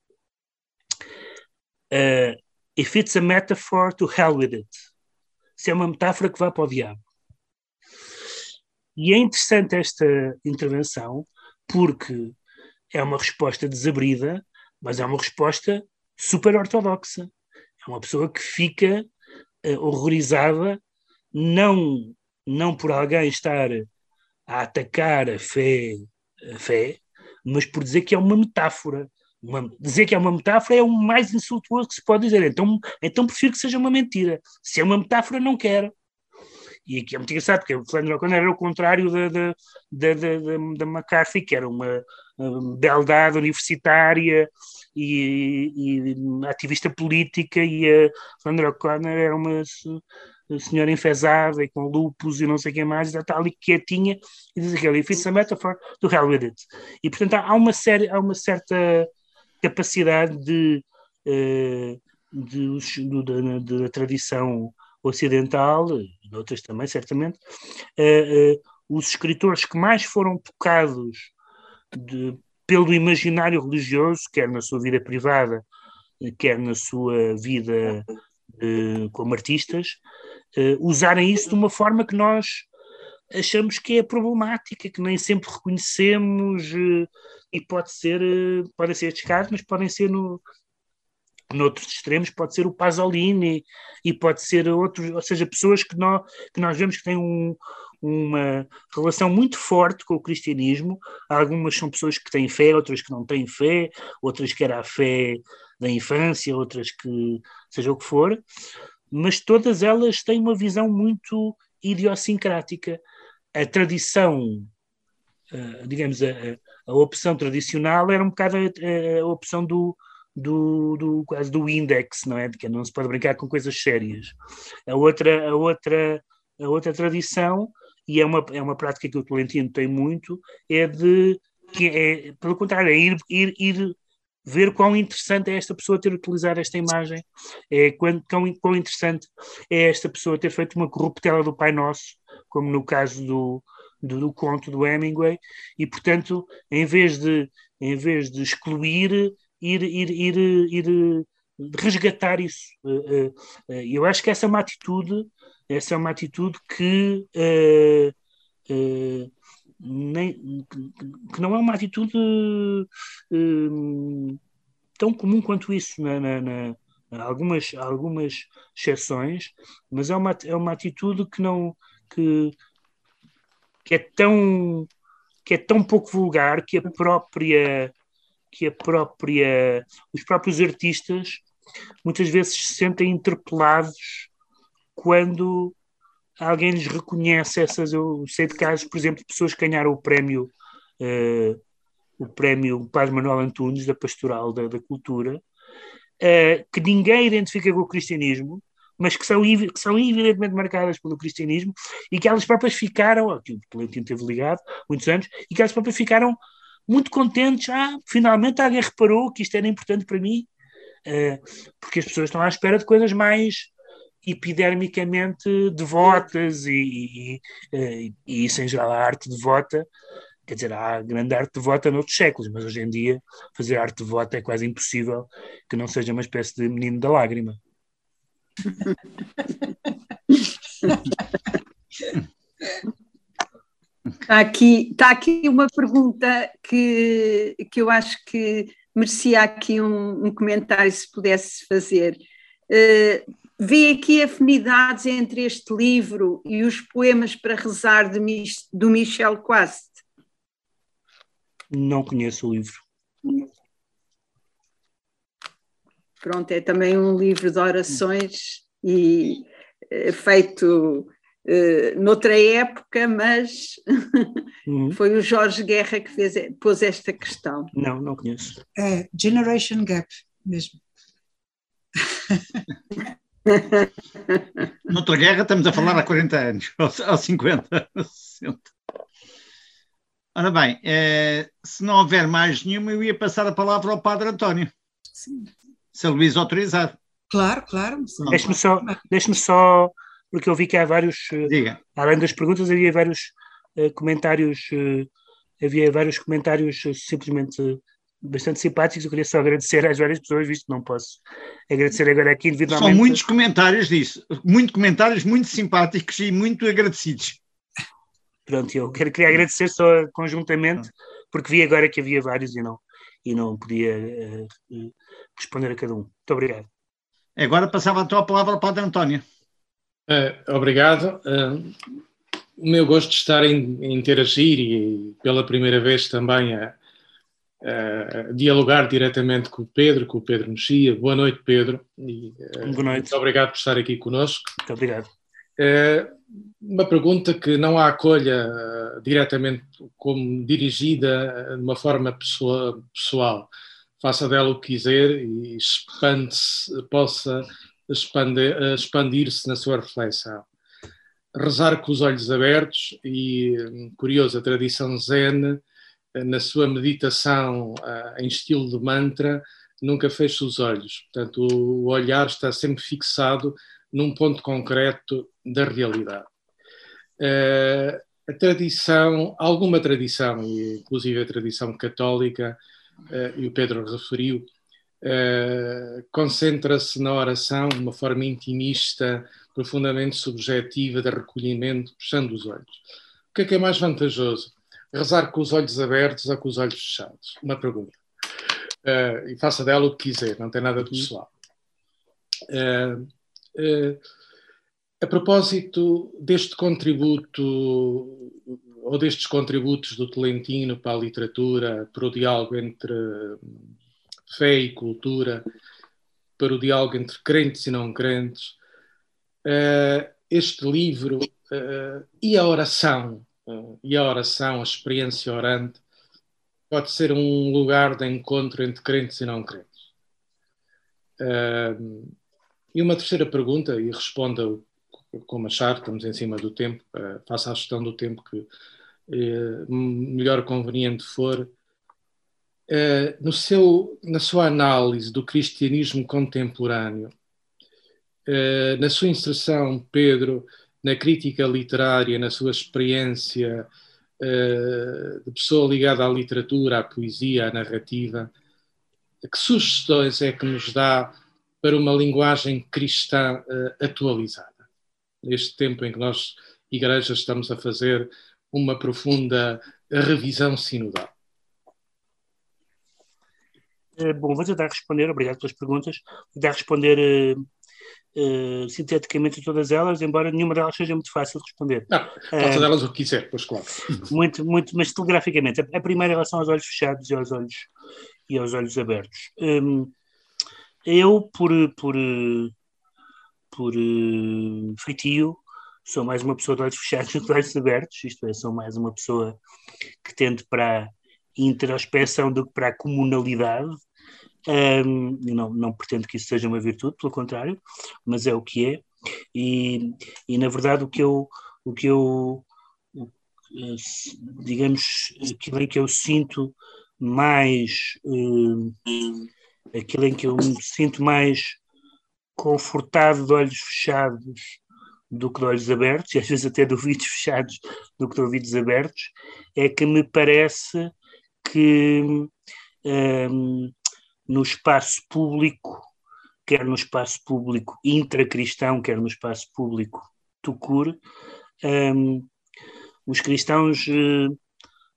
Uh, if it's a metaphor, to hell with it. Se é uma metáfora que vá para o diabo. E é interessante esta intervenção porque é uma resposta desabrida, mas é uma resposta super ortodoxa. É uma pessoa que fica uh, horrorizada, não, não por alguém estar a atacar a fé, a fé, mas por dizer que é uma metáfora uma, dizer que é uma metáfora é o mais insultuoso que se pode dizer. Então, então prefiro que seja uma mentira. Se é uma metáfora, não quero. E aqui é muito engraçado, porque o Flandre O'Connor era o contrário da, da, da, da, da McCarthy, que era uma, uma beldade universitária e, e, ativista política, e a Flandre O'Connor era uma senhora enfesada e com lupus e não sei o que mais, está ali quietinha e diz aquilo, if it's a metaphor, to hell with it. E portanto há uma, série, há uma certa capacidade de, eh, de, de, de da tradição ocidental, e outras também, certamente, eh, eh, os escritores que mais foram tocados pelo imaginário religioso, quer na sua vida privada, quer na sua vida como artistas, usarem isso de uma forma que nós achamos que é problemática, que nem sempre reconhecemos e pode ser, eh, podem ser estes casos, mas podem ser no, noutros extremos, pode ser o Pasolini e pode ser outros, ou seja, pessoas que nós, que nós vemos que têm um, uma relação muito forte com o cristianismo. Algumas são pessoas que têm fé, outras que não têm fé, outras que era a fé da infância, outras que seja o que for, mas todas elas têm uma visão muito idiosincrática. A tradição, eh, digamos, a, a opção tradicional era um bocado a, a opção do, do, do, quase do index, não é? De que não se pode brincar com coisas sérias. A outra, a outra, a outra tradição e é uma, é uma prática que o Tolentino tem muito, é de, que é, pelo contrário, é ir, ir, ir ver quão interessante é esta pessoa ter utilizado esta imagem, é, quão, quão, interessante é esta pessoa ter feito uma corruptela do Pai Nosso, como no caso do, do, do, conto do Hemingway, e portanto, em vez de, em vez de excluir, ir, ir, ir, ir resgatar isso. Eh, eh, eh, eu acho que essa é uma atitude, essa é uma atitude que nem, que não é uma atitude tão comum quanto isso na, na, na algumas, algumas exceções, mas é uma, é uma atitude que não que, que é tão que é tão pouco vulgar que a própria que a própria os próprios artistas muitas vezes se sentem interpelados quando alguém lhes reconhece essas eu sei de casos por exemplo de pessoas que ganharam o prémio uh, o prémio Padre Manuel Antunes da Pastoral da, da Cultura uh, que ninguém identifica com o cristianismo mas que são, que são evidentemente marcadas pelo cristianismo e que elas próprias ficaram, aqui o Tolentino teve ligado muitos anos, e que elas próprias ficaram muito contentes, ah, finalmente alguém reparou que isto era importante para mim, uh, porque as pessoas estão à espera de coisas mais epidermicamente devotas e, e, e, isso em geral a arte devota quer dizer, há grande arte devota noutros séculos, mas hoje em dia fazer arte devota é quase impossível que não seja uma espécie de menino da lágrima. Está aqui, está aqui uma pergunta que, que eu acho que merecia aqui um, um comentário, se pudesse fazer. Uh, vê aqui afinidades entre este livro e os poemas para rezar de, do Michel Quast? Não conheço o livro. Pronto, é também um livro de orações e é feito uh, noutra época, mas [laughs] uhum. foi o Jorge Guerra que fez, pôs esta questão. Não, não conheço. É Generation Gap mesmo. [laughs] Noutra guerra estamos a falar há 40 anos, [laughs] ou 50, 60. Ora bem, eh, se não houver mais nenhuma, eu ia passar a palavra ao Padre António. Sim se a Luísa autorizar. Claro, claro. Deixe-me só, deixe só, porque eu vi que há vários, eh, Diga. além das perguntas, havia vários uh, comentários, uh, havia vários comentários uh, simplesmente bastante simpáticos. Eu queria só agradecer às várias pessoas, visto que não posso agradecer agora aqui individualmente. São muitos comentários disso, muitos comentários muito simpáticos e muito agradecidos. Pronto, eu quero, queria agradecer só conjuntamente, porque vi agora que havia vários e não, e não podia responder a cada um. Muito obrigado. Agora passava a tua palavra ao Padre António. Uh, obrigado. Uh, o meu gosto de estar em, em interagir e pela primeira vez também a, a, dialogar diretamente com o Pedro, com o Pedro Mexia. Boa noite, Pedro. E, uh, Boa noite. Muito obrigado por estar aqui conosco. Muito obrigado. Uma pergunta que não a acolha diretamente como dirigida de uma forma pessoa, pessoal faça dela o que quiser e expande possa expandir-se na sua reflexão. Rezar com os olhos abertos e, curioso, a tradição zen, na sua meditação em estilo de mantra, nunca fecha os olhos. Portanto, o olhar está sempre fixado num ponto concreto da realidade. Ah, a tradição, alguma tradição, inclusive a tradição católica, uh, e o Pedro referiu, uh, concentra-se na oração de uma forma intimista, profundamente subjetiva, de recolhimento, fechando os olhos. O que é que é mais vantajoso? Rezar com os olhos abertos ou com os olhos fechados? Uma pergunta. Uh, e faça dela o que quiser, não tem nada de uhum. pessoal. Uh, a propósito deste contributo ou destes contributos do Tolentino para a literatura, para o diálogo entre fé e cultura, para o diálogo entre crentes e não crentes, eh, este livro eh, e a oração, eh, e a oração, a experiência orante, pode ser um lugar de encontro entre crentes e não crentes. E uma terceira pergunta, e responda como achar, estamos em cima do tempo, faça a gestão do tempo que melhor conveniente for. no seu, na sua análise do cristianismo contemporâneo, na sua inserção, Pedro, na crítica literária, na sua experiência de pessoa ligada à literatura, à poesia, à narrativa, que sugestões é que nos dá para uma linguagem cristã uh, atualizada? Neste tempo em que nós, igrejas, estamos a fazer uma profunda revisão sinodal. Eh, bom, vou tentar responder, obrigado pelas perguntas. Vou tentar responder uh, uh, sinteticamente a todas elas, embora nenhuma delas seja muito fácil de responder. Não, faça uh, delas o que quiser, pois claro. [laughs] Muito, muito, mas telegraficamente. A, a primeira em relação aos olhos fechados e aos olhos, e aos olhos abertos. Um, eu, por, por, por uh, feitio, sou mais uma pessoa de olhos [laughs] fechados do que de olhos abertos, isto é, sou mais uma pessoa que tende para a introspeção do que para a comunalidade. Um, não, não pretendo que isso seja uma virtude, pelo contrário, mas é o que é. E, e na verdade, o que eu, o que eu digamos, aquilo em que eu sinto mais. Uh, aquilo em que eu me sinto mais confortado de olhos fechados do que de olhos abertos, e às vezes até de ouvidos [laughs] fechados do que de ouvidos abertos, é que me parece que um, no espaço público, quer no espaço público intracristão, quer no espaço público tucur, um, os cristãos uh,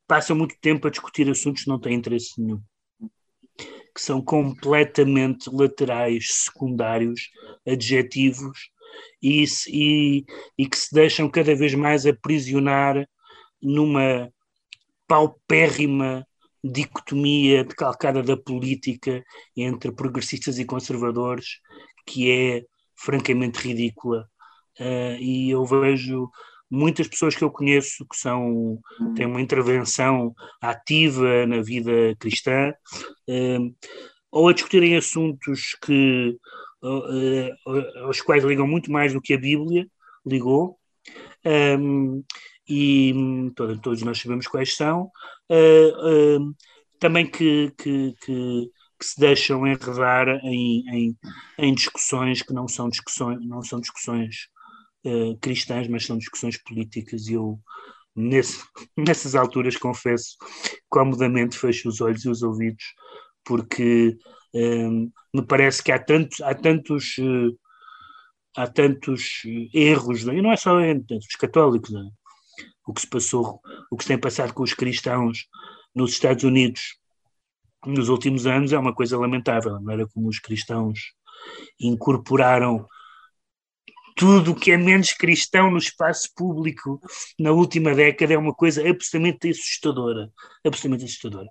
passam muito tempo a discutir assuntos que não têm interesse nenhum que são completamente laterais, secundários, adjetivos, e, e, e que se deixam cada vez mais aprisionar numa paupérrima dicotomia decalcada da política entre progressistas e conservadores, que é francamente ridícula. Uh, e eu vejo muitas pessoas que eu conheço que são têm uma intervenção ativa na vida cristã, eh, ou a discutirem assuntos que eh, aos quais ligam muito mais do que a Bíblia ligou, um, e todos, todos nós sabemos quais são, uh, uh, também que, que, que, que, se deixam enredar em, em, em, discussões que não são discussões, não são discussões uh, cristãs, mas são discussões políticas, e eu, nesse, [laughs] nessas alturas, confesso, comodamente fecho os olhos e os ouvidos, porque uh, me parece que há, tanto, há tantos. Uh, há tantos erros, e não é só entre os católicos, é? o que se passou, o que se tem passado com os cristãos nos Estados Unidos nos últimos anos é uma coisa lamentável, não era como os cristãos incorporaram tudo o que é menos cristão no espaço público na última década é uma coisa absolutamente assustadora. Absolutamente assustadora.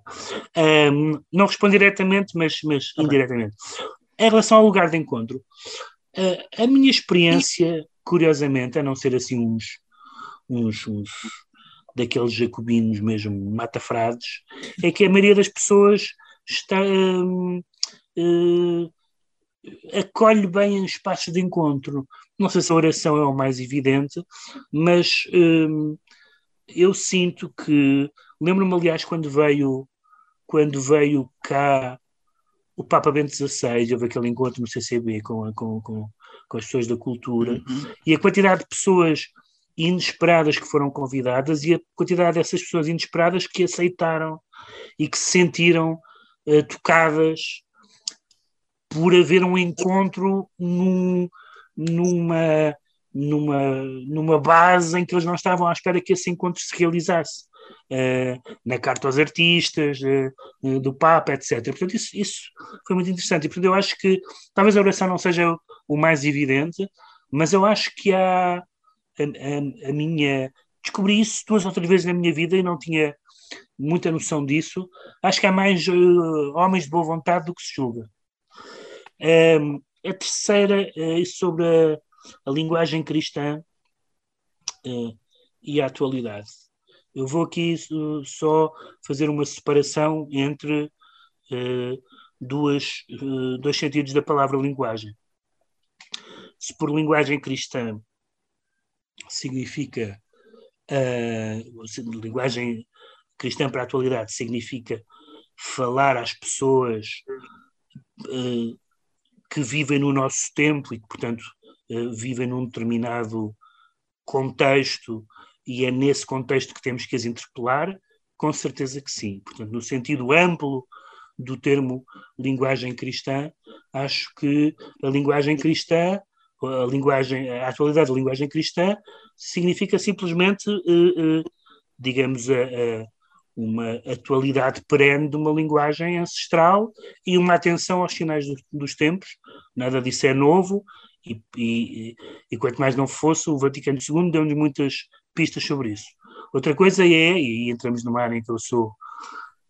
Um, não respondo diretamente, mas, mas indiretamente. Em relação ao lugar de encontro, uh, a minha experiência, curiosamente, a não ser assim uns, uns, uns daqueles jacobinos mesmo matafrados, é que a maioria das pessoas está. Uh, uh, acolhe bem espaços de encontro. Não sei se a oração é o mais evidente, mas hum, eu sinto que lembro-me aliás quando veio quando veio cá o Papa Bento XVI, houve aquele encontro no CCB com, com, com, com as pessoas da cultura, uhum. e a quantidade de pessoas inesperadas que foram convidadas e a quantidade dessas pessoas inesperadas que aceitaram e que se sentiram uh, tocadas por haver um encontro num, numa, numa, numa base em que eles não estavam à espera que esse encontro se realizasse. Uh, na carta aos artistas, uh, do Papa, etc. Portanto, isso, isso foi muito interessante. E, portanto, eu acho que talvez a oração não seja o, o mais evidente, mas eu acho que há a, a, a, minha. Descobri isso duas ou três vezes na minha vida e não tinha muita noção disso. Acho que há mais uh, homens de boa vontade do que se julga. Um, a terceira é sobre a, a linguagem cristã uh, e a atualidade. Eu vou aqui uh, só fazer uma separação entre duas, dois sentidos da palavra linguagem. Se por linguagem cristã significa linguagem cristã para a atualidade significa falar às pessoas que vivem no nosso tempo e que, portanto, uh, vivem num determinado contexto e é nesse contexto que temos que as interpelar? Com certeza que sim. Portanto, no sentido amplo do termo linguagem cristã, acho que a linguagem cristã, a linguagem, a atualidade da linguagem cristã significa simplesmente, uh, uh, digamos, a, uma atualidade perene de uma linguagem ancestral e uma atenção aos sinais do, dos tempos. Nada disso é novo e, e, e, quanto mais não fosse, o Vaticano II deu-nos muitas pistas sobre isso. Outra coisa é, e entramos numa área em que eu sou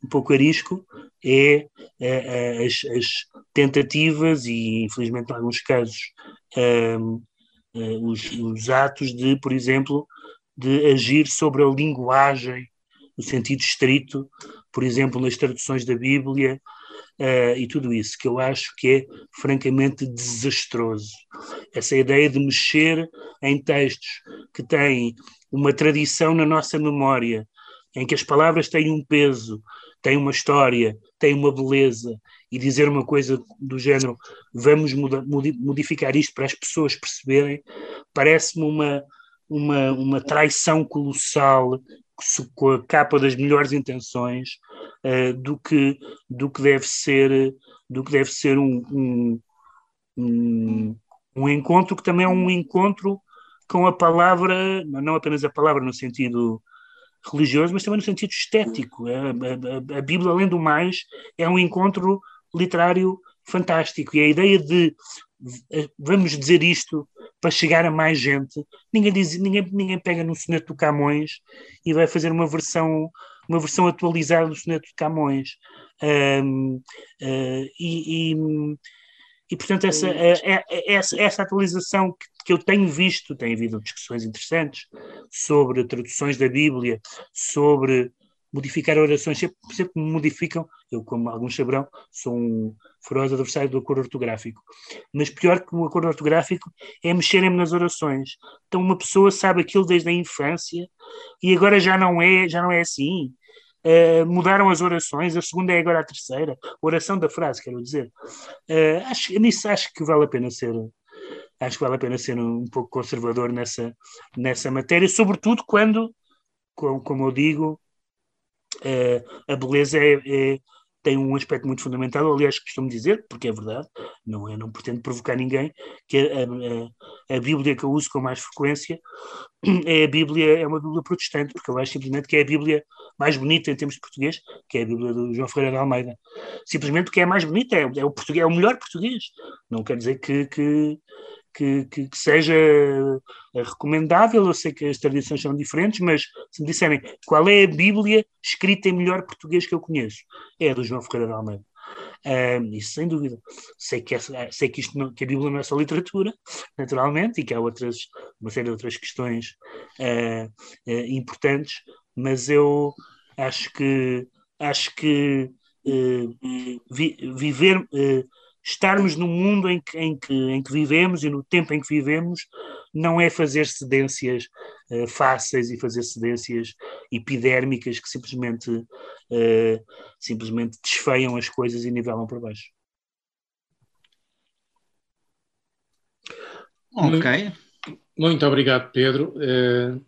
um pouco arisco, é, é, é as, as, tentativas e, infelizmente, em alguns casos, um, um, os, os atos de, por exemplo, de agir sobre a linguagem no sentido estrito, por exemplo, nas traduções da Bíblia uh, e tudo isso, que eu acho que é francamente desastroso. Essa ideia de mexer em textos que têm uma tradição na nossa memória, em que as palavras têm um peso, têm uma história, têm uma beleza, e dizer uma coisa do género, vamos modificar isto para as pessoas perceberem, parece-me uma, uma, uma traição colossal com a capa das melhores intenções uh, do que do que deve ser do que deve ser um, um, um, um, encontro que também é um encontro com a palavra não apenas a palavra no sentido religioso mas também no sentido estético. A, a, a Bíblia além do mais é um encontro literário fantástico. E a ideia de vamos dizer isto para chegar a mais gente. Ninguém, diz, ninguém, ninguém pega no soneto do Camões e vai fazer uma versão, uma versão atualizada do soneto de Camões. Um, uh, e, e, e, portanto, essa, é, é, essa, essa atualização que, que eu tenho visto, tem havido discussões interessantes sobre traduções da Bíblia, sobre modificar orações, sempre, sempre modificam. Eu, como alguns saberão, sou um feroz adversário do acordo ortográfico. Mas pior que o acordo ortográfico é mexerem-me nas orações. Então uma pessoa sabe aquilo desde a infância e agora já não é, já não é assim. Uh, mudaram as orações, a segunda é agora a terceira, oração da frase, quero dizer. Uh, acho, nisso acho que vale a pena ser, acho que vale a pena ser um pouco conservador nessa, nessa matéria, sobretudo quando, como, como eu digo, uh, a beleza é, é, tem um aspecto muito fundamental, aliás, costumo dizer, porque é verdade, não é, não pretendo provocar ninguém, que a, a, a, Bíblia que eu uso com mais frequência [clears throat] é a Bíblia, é uma Bíblia protestante, porque eu acho simplesmente que é a Bíblia mais bonita em termos de português, que é a Bíblia do João Ferreira de Almeida. Simplesmente porque é mais bonita, é, é o, português, é o melhor português. Não quer dizer que, que que, que, que, seja eh, recomendável. Eu sei que as tradições são diferentes, mas se me disserem qual é a Bíblia escrita em melhor português que eu conheço, é a do João Ferreira de Almeida. Um, isso sem dúvida. Sei que, essa, sei que, isto não, que a Bíblia não é só literatura, naturalmente, e que há outras, uma série de outras questões uh, uh, importantes, mas eu acho que acho que uh, vi, viver estarmos no mundo em que, em, que, em que vivemos e no tempo em que vivemos não é fazer cedências uh, fáceis e fazer cedências epidérmicas que simplesmente, uh, simplesmente desfeiam as coisas e nivelam por baixo. Ok. Muito obrigado, Pedro. Uh,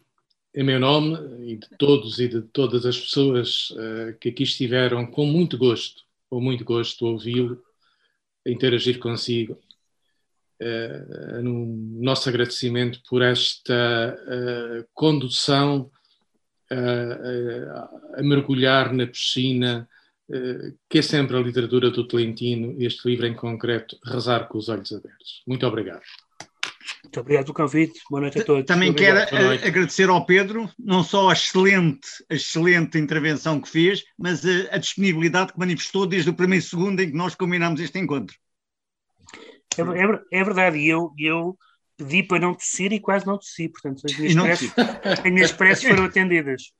em meu nome e de todos e de todas as pessoas que aqui estiveram, com muito gosto, com muito gosto ouvi-lo interagir consigo. Uh, no nosso agradecimento por esta uh, condução uh, a mergulhar na piscina, que é sempre a literatura do Tolentino, este livro em concreto, Rezar com os Olhos Abertos. Muito obrigado. Muito obrigado pelo convite. Boa noite a todos. Também quero agradecer ao Pedro, não só a excelente, a excelente intervenção que fez, mas a, a disponibilidade que manifestou desde o primeiro segundo em que nós combinámos este encontro. É, é, é verdade, e eu, eu pedi para não tossir e quase não tossi, portanto as minhas, preces, as minhas preces foram atendidas.